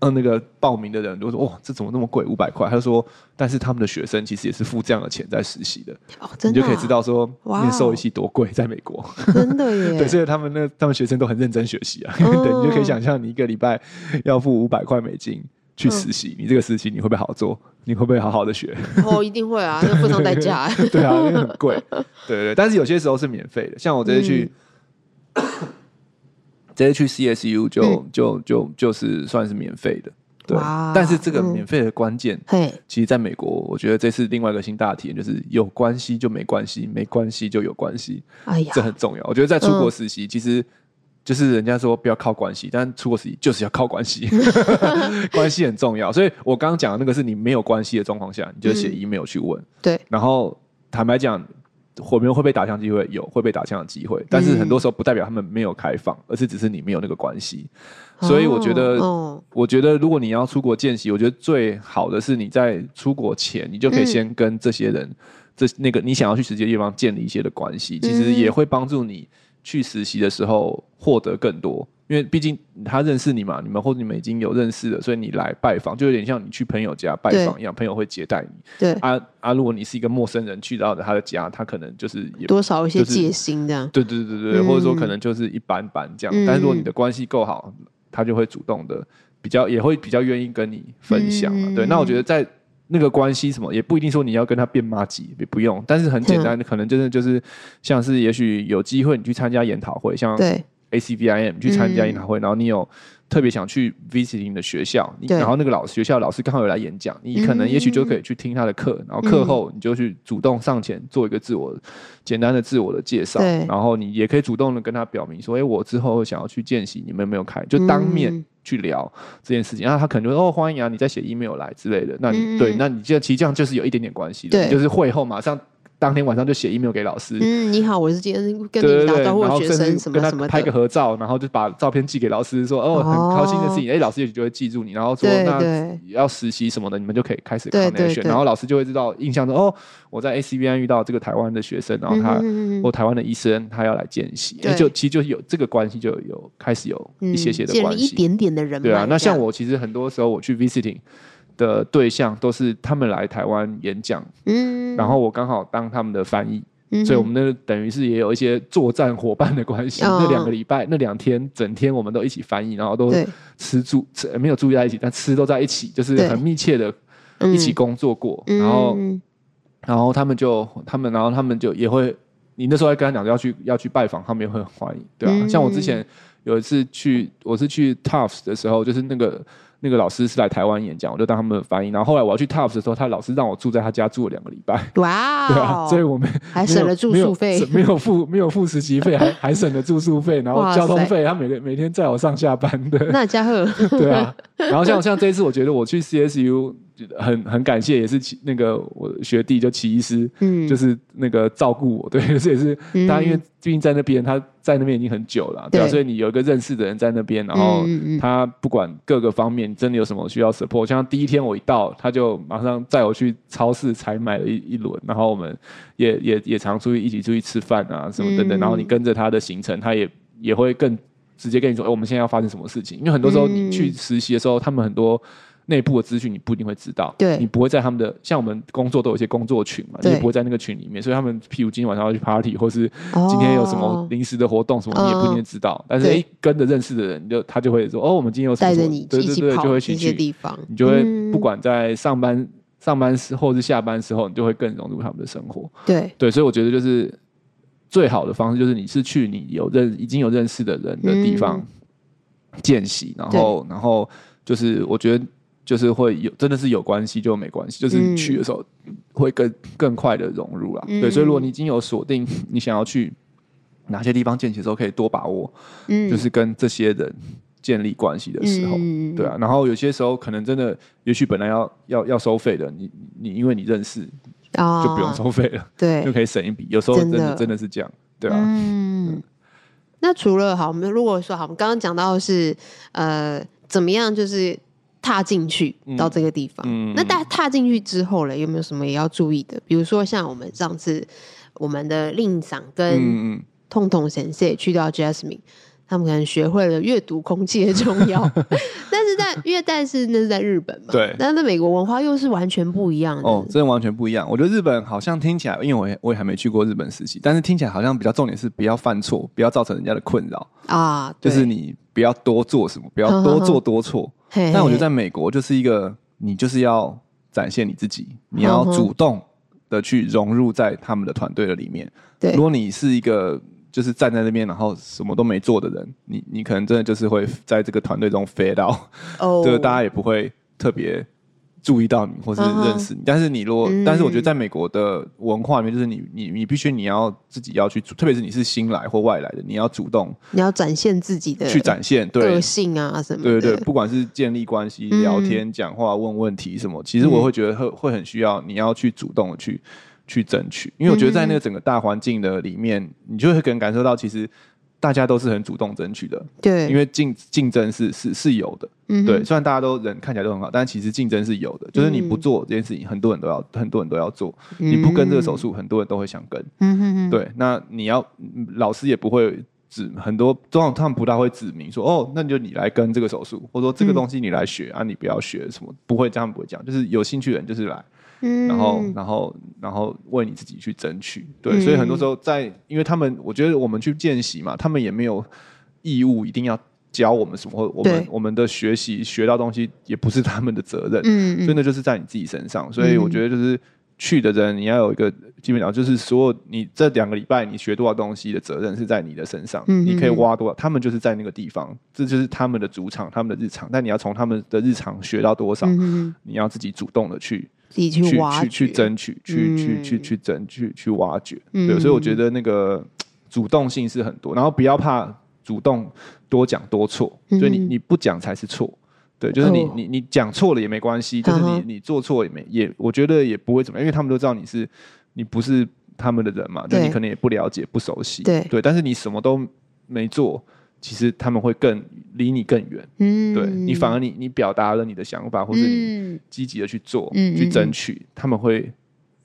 嗯，那个报名的人就说：“哇，这怎么那么贵？五百块。”他就说：“但是他们的学生其实也是付这样的钱在实习的。哦”真的、啊，你就可以知道说，那个兽医系多贵，在美国。真的耶！对，所以他们那他们学生都很认真学习啊。哦、对，你就可以想象，你一个礼拜要付五百块美金去实习，嗯、你这个实习你会不会好做？你会不会好好的学？哦，一定会啊，那付上代价。对啊，因为很贵。对，对对，但是有些时候是免费的，像我这次去。嗯直接去 CSU 就、嗯、就就就是算是免费的，对。但是这个免费的关键，嗯、其实在美国，我觉得这是另外一个新大体验，就是有关系就没关系，没关系就有关系。哎呀，这很重要。我觉得在出国实习，嗯、其实就是人家说不要靠关系，但出国实习就是要靠关系 关系很重要。所以我刚刚讲的那个是你没有关系的状况下，你就写 email 去问。对、嗯。然后坦白讲。会没有会被打枪机会？有会被打枪的机会，但是很多时候不代表他们没有开放，而是只是你没有那个关系。所以我觉得，我觉得如果你要出国见习，我觉得最好的是你在出国前，你就可以先跟这些人，这那个你想要去实习的地方建立一些的关系，其实也会帮助你去实习的时候获得更多。因为毕竟他认识你嘛，你们或者你们已经有认识了，所以你来拜访就有点像你去朋友家拜访一样，朋友会接待你。对啊啊！如果你是一个陌生人去到的他的家，他可能就是也多少一些戒心这样。对对对对，或者说可能就是一般般这样。但是如果你的关系够好，他就会主动的比较也会比较愿意跟你分享。对，那我觉得在那个关系什么也不一定说你要跟他变妈级，也不用。但是很简单的，可能真的就是像是也许有机会你去参加研讨会，像对。ACVIM 去参加研讨会，嗯、然后你有特别想去 visiting 的学校，对。然后那个老师学校老师刚好有来演讲，你可能也许就可以去听他的课，然后课后你就去主动上前做一个自我简单的自我的介绍，然后你也可以主动的跟他表明说，哎，我之后想要去见习，你们有没有开？就当面去聊这件事情，然后他可能就说哦，欢迎啊，你在写 email 来之类的，那你、嗯、对，那你这其实这样就是有一点点关系的，就是会后马上。当天晚上就写 email 给老师。嗯，你好，我是今天跟你打招呼的学生，什么什么，拍个合照，然后就把照片寄给老师，说哦，很高兴的事情，哎，老师也许就会记住你，然后说那要实习什么的，你们就可以开始 connection，然后老师就会知道印象中哦，我在 ACVN 遇到这个台湾的学生，然后他我台湾的医生，他要来见习，就其实就有这个关系，就有开始有一些些的关系，一点点的人，对啊，那像我其实很多时候我去 visiting。的对象都是他们来台湾演讲，嗯，然后我刚好当他们的翻译，嗯、所以我们那等于是也有一些作战伙伴的关系。哦、那两个礼拜，那两天，整天我们都一起翻译，然后都吃住吃没有住在一起，但吃都在一起，就是很密切的一起工作过。嗯、然后，然后他们就他们，然后他们就也会，你那时候还跟他讲要去要去拜访，他们也会很欢迎，对、啊？嗯、像我之前有一次去，我是去 Tufts 的时候，就是那个。那个老师是来台湾演讲，我就当他们的翻译。然后后来我要去 Tufts 的时候，他老师让我住在他家住了两个礼拜。哇 Wow，对啊，所以我们还省了住宿费，没有付没有付实习费，还还省了住宿费，然后交通费，他每个每天载我上下班的。那家伙，对啊。然后像像这一次，我觉得我去 CSU。很很感谢，也是那个我学弟就齐医师，嗯，就是那个照顾我，对，这也是他，因为毕竟在那边，他在那边已经很久了，对，所以你有一个认识的人在那边，然后他不管各个方面，真的有什么需要 support，像第一天我一到，他就马上载我去超市采买了一一轮，然后我们也也也常出去一起出去吃饭啊什么等等，然后你跟着他的行程，他也也会更直接跟你说，哎，我们现在要发生什么事情，因为很多时候你去实习的时候，他们很多。内部的资讯你不一定会知道，对，你不会在他们的像我们工作都有一些工作群嘛，你也不会在那个群里面，所以他们譬如今天晚上要去 party，或是今天有什么临时的活动什么，你也不一定知道。但是哎，跟着认识的人，就他就会说哦，我们今天有带着你对对对，就会一起去地方，你就会不管在上班上班时或是下班时候，你就会更融入他们的生活。对。对，所以我觉得就是最好的方式就是你是去你有认已经有认识的人的地方见习，然后然后就是我觉得。就是会有，真的是有关系就没关系，就是去的时候会更更快的融入啦。嗯、对，所以如果你已经有锁定 你想要去哪些地方见习的时候，可以多把握，嗯，就是跟这些人建立关系的时候，嗯、对啊。然后有些时候可能真的，也许本来要要要收费的，你你因为你认识，哦、就不用收费了，对，就可以省一笔。有时候真的真的，是这样，对啊。嗯，嗯那除了好，我们如果说好，我们刚刚讲到的是呃，怎么样，就是。踏进去到这个地方，那大家踏进去之后呢，有没有什么也要注意的？比如说像我们上次我们的令赏跟痛痛神社去到 Jasmine，他们可能学会了阅读空气的重要。但是在因为但是那是在日本嘛，对，但是美国文化又是完全不一样的哦，真的完全不一样。我觉得日本好像听起来，因为我也我也还没去过日本实习，但是听起来好像比较重点是不要犯错，不要造成人家的困扰啊，就是你不要多做什么，不要 多做多错。但我觉得在美国就是一个，你就是要展现你自己，你要主动的去融入在他们的团队的里面。对，如果你是一个就是站在那边然后什么都没做的人，你你可能真的就是会在这个团队中 fade out，就是大家也不会特别。注意到你，或是认识你，uh. 但是你如果，嗯、但是我觉得在美国的文化里面，就是你你你必须你要自己要去，特别是你是新来或外来的，你要主动，你要展现自己的去展现个性啊什么的，对对对，不管是建立关系、聊天、讲、嗯、话、问问题什么，其实我会觉得会会很需要你要去主动的去去争取，因为我觉得在那个整个大环境的里面，嗯、你就会可能感受到其实。大家都是很主动争取的，对，因为竞竞争是是是有的，嗯哼，对。虽然大家都人看起来都很好，但其实竞争是有的。就是你不做这件事情，很多人都要，很多人都要做。嗯、你不跟这个手术，很多人都会想跟，嗯哼哼，对。那你要老师也不会指很多，通常他们不大会指明说，哦，那就你来跟这个手术，或者说这个东西你来学、嗯、啊，你不要学什么，不会这样，不会讲，就是有兴趣的人就是来。嗯，然后，然后，然后为你自己去争取，对，嗯、所以很多时候在，因为他们，我觉得我们去见习嘛，他们也没有义务一定要教我们什么，或我们我们的学习学到东西也不是他们的责任，嗯，真的就是在你自己身上，所以我觉得就是去的人你要有一个基本上就是所有你这两个礼拜你学多少东西的责任是在你的身上，嗯，你可以挖多少，他们就是在那个地方，这就是他们的主场，他们的日常，但你要从他们的日常学到多少，嗯，你要自己主动的去。自己去去去争取，去去去去争取，去挖掘。对，所以我觉得那个主动性是很多，然后不要怕主动多讲多错，所以你你不讲才是错。对，就是你你你讲错了也没关系，就是你你做错也没也，我觉得也不会怎么样，因为他们都知道你是你不是他们的人嘛，就你可能也不了解不熟悉。对对，但是你什么都没做。其实他们会更离你更远，嗯，对你反而你你表达了你的想法，或者你积极的去做，嗯、去争取，他们会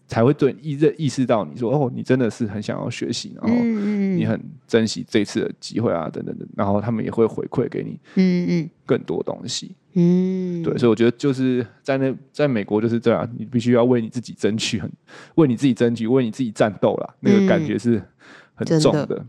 才会对意认意识到你说哦，你真的是很想要学习，然后你很珍惜这次的机会啊，等等等，然后他们也会回馈给你，嗯嗯，更多东西，嗯，对，所以我觉得就是在那在美国就是这样，你必须要为你自己争取，很为你自己争取，为你自己战斗啦，那个感觉是很重的。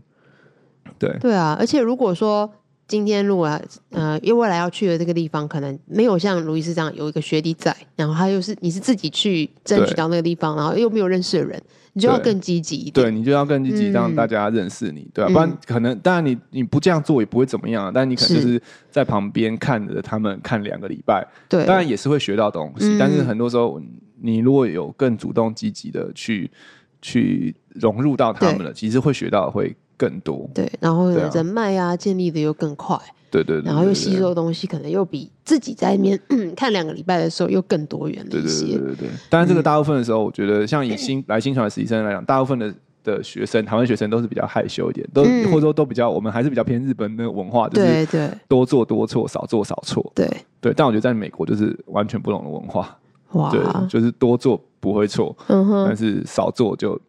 对对啊，而且如果说今天如果呃，因为未来要去的这个地方，可能没有像卢易斯这样有一个学弟在，然后他又是你是自己去争取到那个地方，然后又没有认识的人，你就要更积极一点。对，你就要更积极，让大家认识你，嗯、对吧、啊？不然可能当然你你不这样做也不会怎么样，但你可能就是在旁边看着他们看两个礼拜，对，当然也是会学到东西，嗯、但是很多时候你如果有更主动积极的去去融入到他们了，其实会学到会。更多。对，然后人脉啊建立的又更快，对对，然后又吸收的东西可能又比自己在那边看两个礼拜的时候又更多元了一些。对对对对，当然这个大部分的时候，我觉得像以新来新传的实习生来讲，大部分的的学生，台湾学生都是比较害羞一点，都或者说都比较，我们还是比较偏日本那个文化，就是对。多做多错，少做少错。对。对，但我觉得在美国就是完全不同的文化，哇，对，就是多做不会错，嗯哼，但是少做就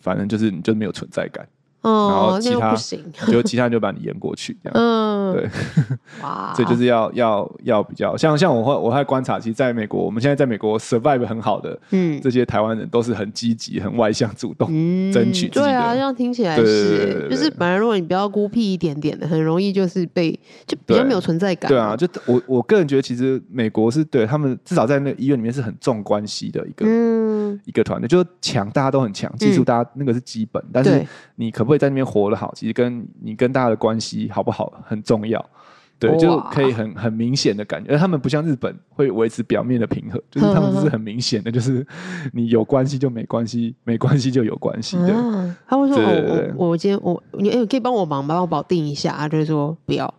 反正就是你就没有存在感。哦，然后其他不行，就其他人就把你淹过去，这样，嗯，对，哇，所以就是要要要比较，像像我会我还观察，其实在美国，我们现在在美国 survive 很好的，嗯，这些台湾人都是很积极、很外向、主动争取，对啊，这样听起来是，就是本来如果你比较孤僻一点点的，很容易就是被就比较没有存在感，对啊，就我我个人觉得，其实美国是对他们至少在那个医院里面是很重关系的一个，嗯，一个团队，就是强，大家都很强，技术大家那个是基本，但是你可不可以在那边活得好，其实跟你跟大家的关系好不好很重要。对，就可以很很明显的感觉，而他们不像日本会维持表面的平和，就是他们是很明显的，就是你有关系就没关系，没关系就有关系的。他会说：“我我今天我你哎，可以帮我忙，帮我保定一下。”就是说不要。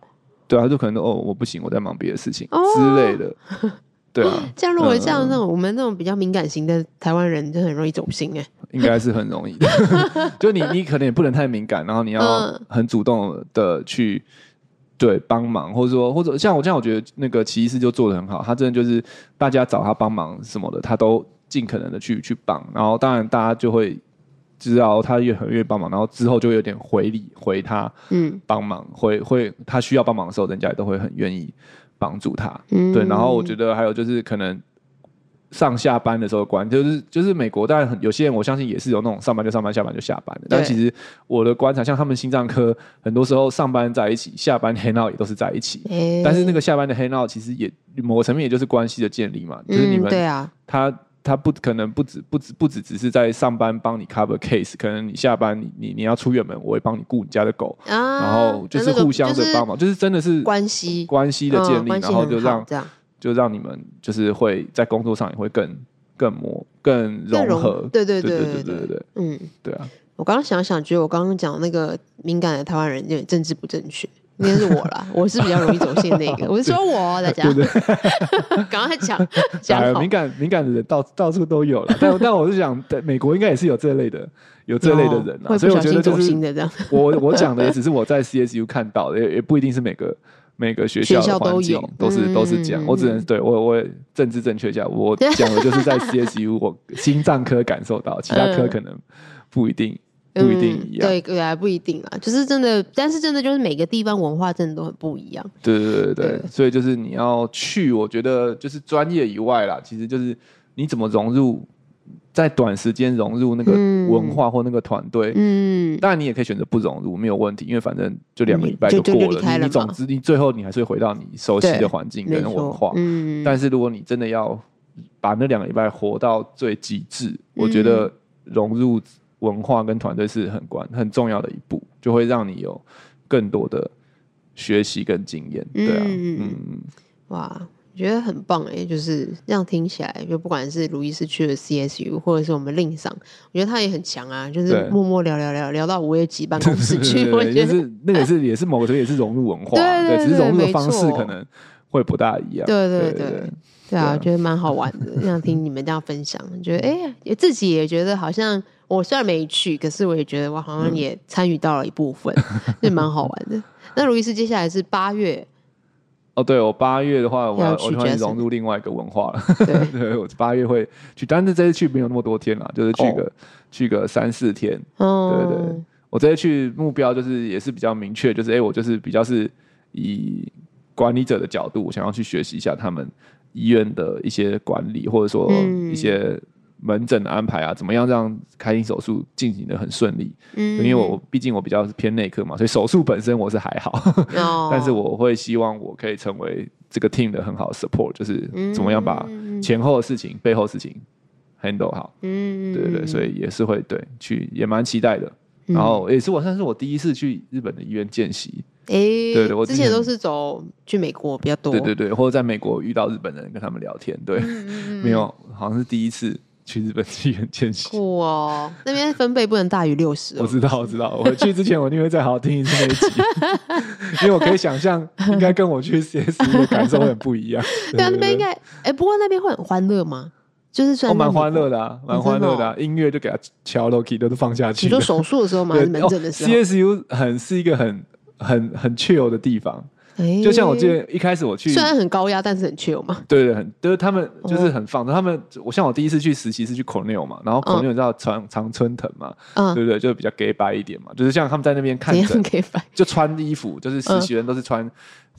对啊，就可能哦，我不行，我在忙别的事情之类的。对啊，这样如果像那种我们那种比较敏感型的台湾人，就很容易走心哎。应该是很容易的，就你你可能也不能太敏感，然后你要很主动的去。对，帮忙，或者说，或者像我这样，我觉得那个齐医师就做的很好，他真的就是大家找他帮忙什么的，他都尽可能的去去帮，然后当然大家就会知道他越很愿意帮忙，然后之后就会有点回礼回他，嗯，帮忙，回会他需要帮忙的时候，人家也都会很愿意帮助他，嗯，对，然后我觉得还有就是可能。上下班的时候关，就是就是美国，当然有些人我相信也是有那种上班就上班，下班就下班的。但其实我的观察，像他们心脏科，很多时候上班在一起，下班 hang out 也都是在一起。欸、但是那个下班的 hang out 其实也某个层面也就是关系的建立嘛，嗯、就是你们，对啊，他他不可能不止不止不止只是在上班帮你 cover case，可能你下班你你你要出远门，我会帮你顾你家的狗，啊、然后就是互相的帮忙，就是真的是关系关系的建立，然后就让。就让你们就是会在工作上也会更更磨更融合，对对对对对对对，嗯，对啊。我刚刚想想，觉得我刚刚讲那个敏感的台湾人有点政治不正确，应该是我啦，我是比较容易走线那个。我是说我大家，刚刚才讲讲敏感敏感的人到到处都有了，但但我是想，在美国应该也是有这类的有这类的人啊，所以我觉得就是我我讲的也只是我在 CSU 看到的，也也不一定是每个。每个学校的环境都是都是这样，我只能对我我政治正确一下，我讲的就是在 CSU 我心脏科感受到，其他科 可能不一定不一定一样，对对啊，不一定啊，就是真的，但是真的就是每个地方文化真的都很不一样，对对对对，所以就是你要去，我觉得就是专业以外啦，其实就是你怎么融入。在短时间融入那个文化或那个团队，嗯，当然你也可以选择不融入，没有问题，因为反正就两个礼拜就过了，你你总之你最后你还是会回到你熟悉的环境跟文化，嗯，但是如果你真的要把那两个礼拜活到最极致，我觉得融入文化跟团队是很关很重要的一步，就会让你有更多的学习跟经验，对啊，嗯，哇。我觉得很棒哎，就是这样听起来，就不管是卢易斯去了 CSU，或者是我们令赏，我觉得他也很强啊，就是默默聊聊聊聊到午夜几办公室去。我觉得那个是 也是某个程度也是融入文化，对，只是融入的方式可能会不大一样。对对对，对啊，我觉得蛮好玩的，这样听你们这样分享，觉得哎，也自己也觉得好像我虽然没去，可是我也觉得我好像也参与到了一部分，就蛮好玩的。那卢医师接下来是八月。哦，对，我八月的话，我要我就会融入另外一个文化了。对，对，我八月会去，但是这次去没有那么多天了，就是去个、哦、去个三四天。哦，对对，我这次去目标就是也是比较明确，就是哎，我就是比较是以管理者的角度，我想要去学习一下他们医院的一些管理，或者说一些。嗯门诊的安排啊，怎么样让开心手术进行的很顺利？嗯，因为我毕竟我比较是偏内科嘛，所以手术本身我是还好，哦、但是我会希望我可以成为这个 team 的很好的 support，就是怎么样把前后的事情、嗯、背后事情 handle 好。嗯，对对对，所以也是会对去，也蛮期待的。然后也是我算是我第一次去日本的医院见习。哎，欸、对对，我之前，都是走去美国比较多。对对对，或者在美国遇到日本人跟他们聊天，对，嗯、没有，好像是第一次。去日本医院见习，酷哦！那边分贝不能大于六十。我知道，我知道。我去之前，我一定会再好好听一次那一集，因为我可以想象，应该跟我去 CS 的感受会很不一样。对啊，那边应该，哎，不过那边会很欢乐吗？就是算蛮欢乐的啊，蛮欢乐的。音乐就给他敲 low 都放下去。你说手术的时候吗？门诊的时候。CSU 很是一个很很很 chill 的地方。欸、就像我记得一开始我去，虽然很高压，但是很 chill 嘛。对对，很就是他们就是很放松。他们我像我第一次去实习是去 Cornell 嘛，然后 Cornell 你知道常常春藤嘛，嗯、对不对？就比较 gay 白一点嘛，就是像他们在那边看诊，就穿衣服，就是实习人都是穿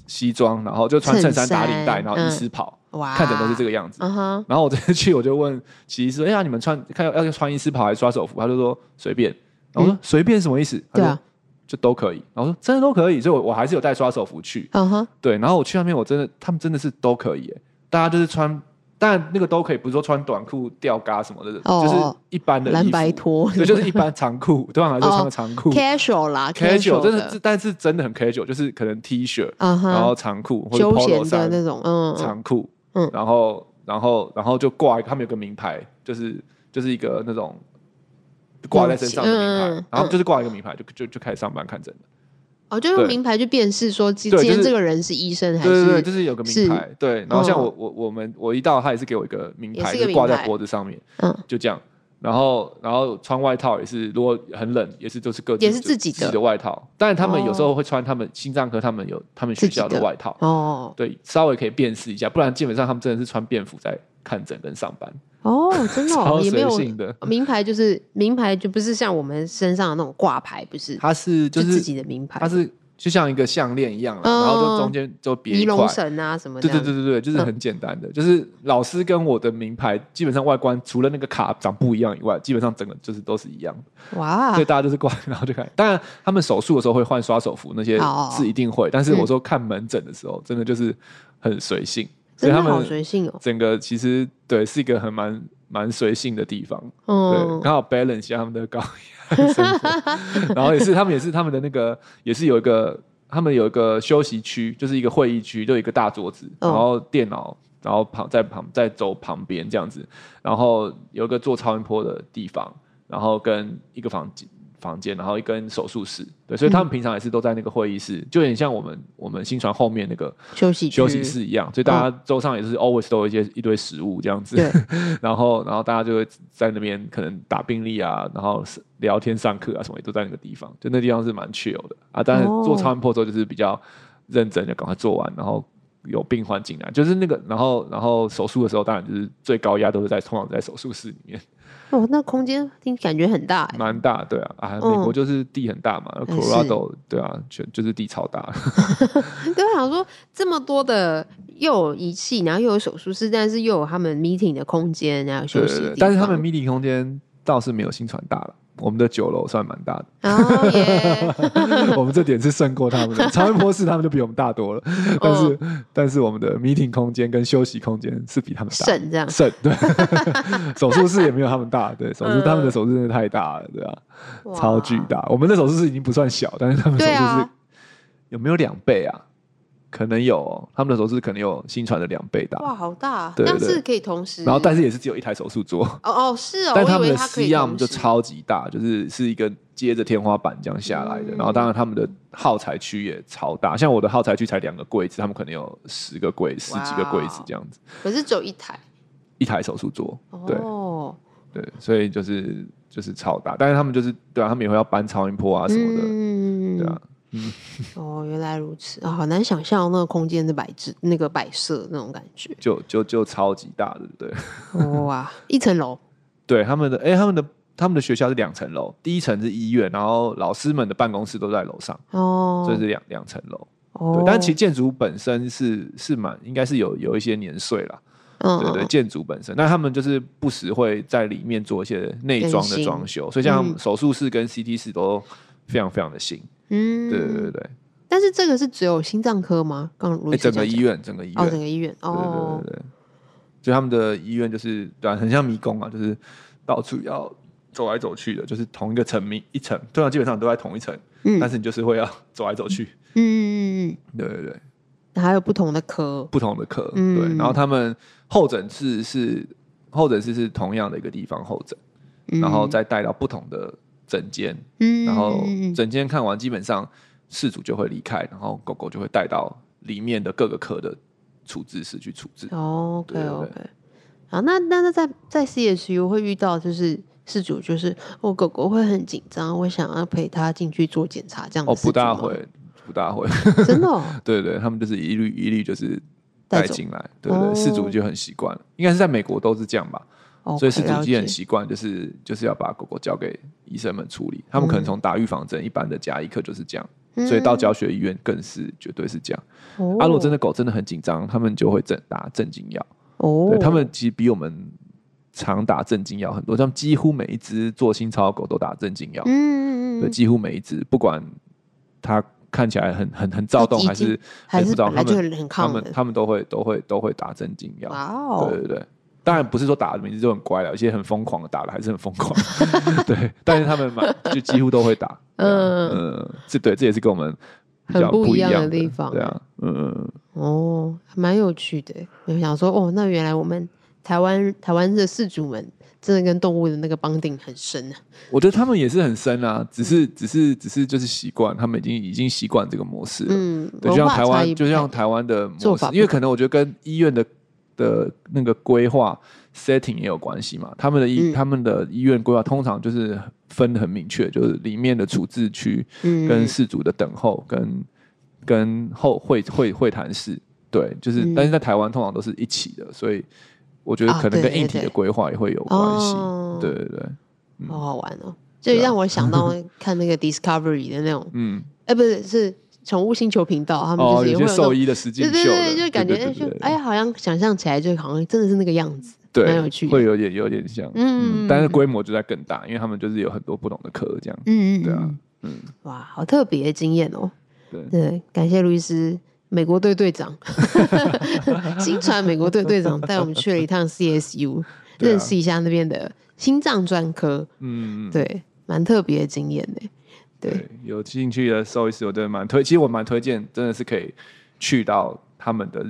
西装，然后就穿衬衫打领带，然后医师袍，嗯、看诊都是这个样子。嗯、然后我这次去我就问其实说：“哎呀，你们穿看要穿医师袍还是刷手服？”他就说随便。然后我说随便什么意思？他说。就都可以，然后说真的都可以，所以我我还是有带刷手服去，uh huh. 对，然后我去那边，我真的他们真的是都可以，大家就是穿，但那个都可以，不是说穿短裤吊嘎什么的，oh, 就是一般的蓝白拖，对，就是一般长裤，对吧？就穿个长裤，casual 啦，casual，真的，但是真的很 casual，就是可能 T 恤，uh huh. 然后长裤或者 polo 衫那种，嗯，长裤，嗯，然后然后然后就挂一个，他们有个名牌，就是就是一个那种。挂在身上的名牌，嗯、然后就是挂一个名牌，就就就开始上班看诊了。哦，就用名牌去辨识说今天这个人是医生还是？对对对，就是有个名牌。对，然后像我我我们我一到，他也是给我一个名牌，就挂在脖子上面。嗯，就这样。然后然后穿外套也是，如果很冷也是都是各自也是自己的，自己的外套。但是他们有时候会穿他们心脏科他们有他们学校的外套。哦，对，稍微可以辨识一下，不然基本上他们真的是穿便服在看诊跟上班。哦，真的，哦，也没有的名牌，就是名牌，就不是像我们身上的那种挂牌，不是？它是就是自己的名牌，它是就像一个项链一样，然后就中间就别一块尼龙绳啊什么的。对对对对对，就是很简单的，就是老师跟我的名牌基本上外观除了那个卡长不一样以外，基本上整个就是都是一样的。哇！所以大家就是挂，然后就看。当然，他们手术的时候会换刷手服，那些是一定会。但是我说看门诊的时候，真的就是很随性。所以他们好随性哦，整个其实对是一个很蛮蛮随性的地方，嗯、对，刚好 balance 一下他们的高压生活，然后也是他们也是他们的那个也是有一个他们有一个休息区，就是一个会议区，就有一个大桌子，然后电脑，然后旁在旁在走旁边这样子，然后有一个做超音波的地方，然后跟一个房间。房间，然后一根手术室，对，所以他们平常也是都在那个会议室，嗯、就有点像我们我们新船后面那个休息休息室一样，所以大家桌上也是 always 都有一些一堆食物这样子，对。然后然后大家就会在那边可能打病历啊，然后聊天上课啊什么也都在那个地方，就那地方是蛮 chill 的。啊，但是做超音波之后就是比较认真，就赶快做完，然后有病患进来，就是那个然后然后手术的时候当然就是最高压都是在通常在手术室里面。哦，那空间听感觉很大，蛮大，对啊，啊，美国就是地很大嘛，Colorado 对啊，全就是地超大。对，我想说这么多的又有仪器，然后又有手术室，但是又有他们 meeting 的空间，然后休息，但是他们 meeting 空间倒是没有新传大了。我们的酒楼算蛮大的，oh. 我们这点是胜过他们的。超音波室他们就比我们大多了，但是、oh. 但是我们的 meeting 空间跟休息空间是比他们大，省这样省对。手术室也没有他们大，对，手术他们的手术真的太大了，对吧、啊超巨大，我们的手术室已经不算小，但是他们手术室、啊、有没有两倍啊？可能有、哦，他们的手术可能有新传的两倍大。哇，好大！对，但是可以同时。然后，但是也是只有一台手术桌。哦哦，是哦。但他们的 C-arm 就超级大，就是是一个接着天花板这样下来的。嗯、然后，当然他们的耗材区也超大，像我的耗材区才两个柜子，他们可能有十个柜、十几个柜子这样子。可是只有一台。一台手术桌。对。哦。对，所以就是就是超大，但是他们就是对啊，他们也会要搬超音波啊什么的，嗯、对啊。嗯，哦，原来如此。啊，好难想象那个空间的摆置、那个摆设那种感觉，就就就超级大的，对。不 对？哇，一层楼，对他们的，哎，他们的他们的学校是两层楼，第一层是医院，然后老师们的办公室都在楼上，哦，这是两两层楼，哦，对，但其实建筑本身是是蛮应该是有有一些年岁了，嗯，对对，建筑本身，那他们就是不时会在里面做一些内装的装修，所以像手术室跟 CT 室都非常非常的新。嗯，对对对。对，但是这个是只有心脏科吗？刚刚整个医院，整个医院，哦，整个医院，哦，对对对，就他们的医院就是对，很像迷宫啊，就是到处要走来走去的，就是同一个层面一层，通常，基本上都在同一层，嗯，但是你就是会要走来走去，嗯嗯嗯，对对对，还有不同的科，不同的科，对，然后他们候诊室是候诊室是同样的一个地方候诊，然后再带到不同的。整间，嗯，然后整间看完，基本上事主就会离开，然后狗狗就会带到里面的各个科的处置室去处置。哦，OK OK，好，那那那在在 CSU 会遇到就是事主就是我狗狗会很紧张，我想要陪他进去做检查这样子。哦，不大会，不大会。真的、哦？对对，他们就是一律一律就是带进来，对对，事主就很习惯了。应该是在美国都是这样吧？哦、所以是主机很习惯，就是就是要把狗狗交给医生们处理。他们可能从打预防针，一般的家医科就是这样。所以到教学医院更是绝对是这样。阿、哦、罗、啊、真的狗真的很紧张，他们就会镇打镇静药。哦，对他们其实比我们常打镇静药很多，他们几乎每一只做心操的狗都打镇静药。嗯嗯对，几乎每一只，不管它看起来很很很躁动，还是还是不知道他们他们他们都会都会都会打镇静药。哇哦，对对对。当然不是说打的名字就很乖了，有些很疯狂的打的还是很疯狂，对。但是他们蛮就几乎都会打，嗯嗯，这对这也是跟我们比较不一样的地方，对啊，嗯嗯哦，蛮有趣的。我想说，哦，那原来我们台湾台湾的饲主们真的跟动物的那个 bonding 很深啊。我觉得他们也是很深啊，只是只是只是就是习惯，他们已经已经习惯这个模式了。嗯，对，就像台湾就像台湾的模式，因为可能我觉得跟医院的。的那个规划 setting 也有关系嘛？他们的医、嗯、他们的医院规划通常就是分得很明确，就是里面的处置区跟事主的等候跟、嗯、跟后会会会谈室，对，就是、嗯、但是在台湾通常都是一起的，所以我觉得可能跟硬体的规划也会有关系。对对对，嗯、好好玩哦！就让我想到看那个 Discovery 的那种，嗯，哎、欸，不是是。宠物星球频道，他们就是也会有兽医的实境秀，对对对，就感觉就哎，好像想象起来就好像真的是那个样子，对，蛮有趣，会有点有点像，嗯，但是规模就在更大，因为他们就是有很多不同的科这样，嗯嗯，对啊，嗯，哇，好特别的经验哦，对，感谢路易斯，美国队队长，新传美国队队长带我们去了一趟 CSU，认识一下那边的心脏专科，嗯，对，蛮特别的经验的。对，有兴趣的兽医师，我觉得蛮推。其实我蛮推荐，真的是可以去到他们的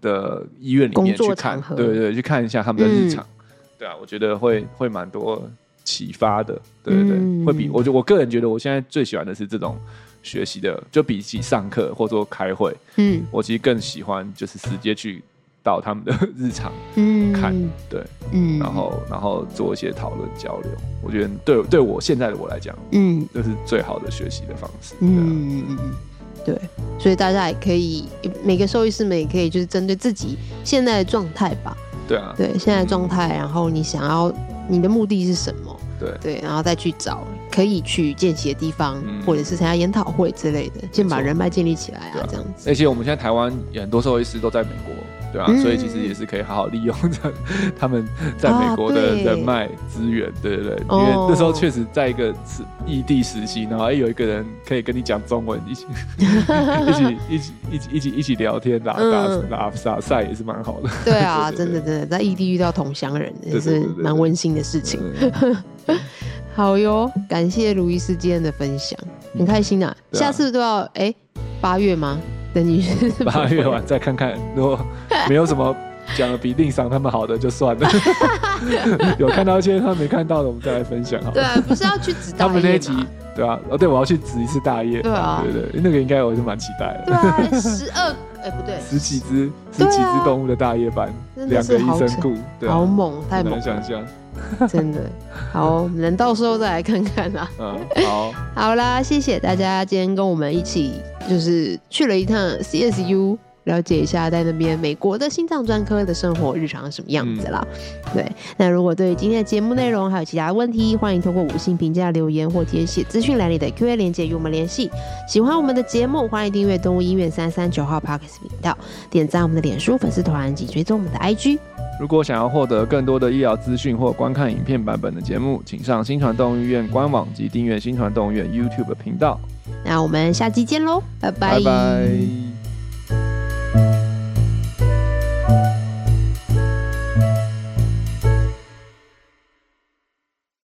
的医院里面去看，对，对对，去看一下他们的日常。嗯、对啊，我觉得会会蛮多启发的。对对对，嗯、会比我觉我个人觉得，我现在最喜欢的是这种学习的，就比起上课或者说开会，嗯，我其实更喜欢就是直接去。到他们的日常看，嗯、对，嗯，然后然后做一些讨论交流，我觉得对对我现在的我来讲，嗯，这是最好的学习的方式，嗯嗯嗯，对，所以大家也可以每个兽医师们也可以就是针对自己现在的状态吧，对啊，对现在的状态，嗯、然后你想要你的目的是什么？对。对，然后再去找可以去见习的地方，嗯、或者是参加研讨会之类的，先把人脉建立起来啊，啊这样子。而且我们现在台湾有很多兽医师都在美国。对啊，嗯、所以其实也是可以好好利用这他们在美国的人脉资源，对对对，因为那时候确实在一个异地实习，然后有一个人可以跟你讲中文，一起 一起一起一起一起一起聊天打打打打赛也是蛮好的。对啊，真的真的在异地遇到同乡人也是蛮温馨的事情。好哟，感谢卢易斯今天的分享，很开心啊！下次都要哎八月吗？等你 八月完再看看，如果没有什么讲的比令赏他们好的就算了。有看到一些他们没看到的，我们再来分享好。对啊，不是要去指导他们那一集，对啊，哦，对，我要去指一次大业。对啊，对对，那个应该我是蛮期待的。对啊，十二哎不对，十几只十几只动物的大夜班，两个医生顾，好猛，太猛，难想象。真的好，我们到时候再来看看啦。嗯，好，好啦，谢谢大家今天跟我们一起，就是去了一趟 CSU，了解一下在那边美国的心脏专科的生活日常是什么样子啦。嗯、对，那如果对今天的节目内容还有其他问题，欢迎通过五星评价留言或填写资讯栏里的 Q&A 链接与我们联系。喜欢我们的节目，欢迎订阅动物医院三三九号 Podcast 频道，点赞我们的脸书粉丝团及追踪我们的 IG。如果想要获得更多的医疗资讯或观看影片版本的节目，请上新传动物医院官网及订阅新传动物医院 YouTube 频道。那我们下期见喽，拜拜。拜拜。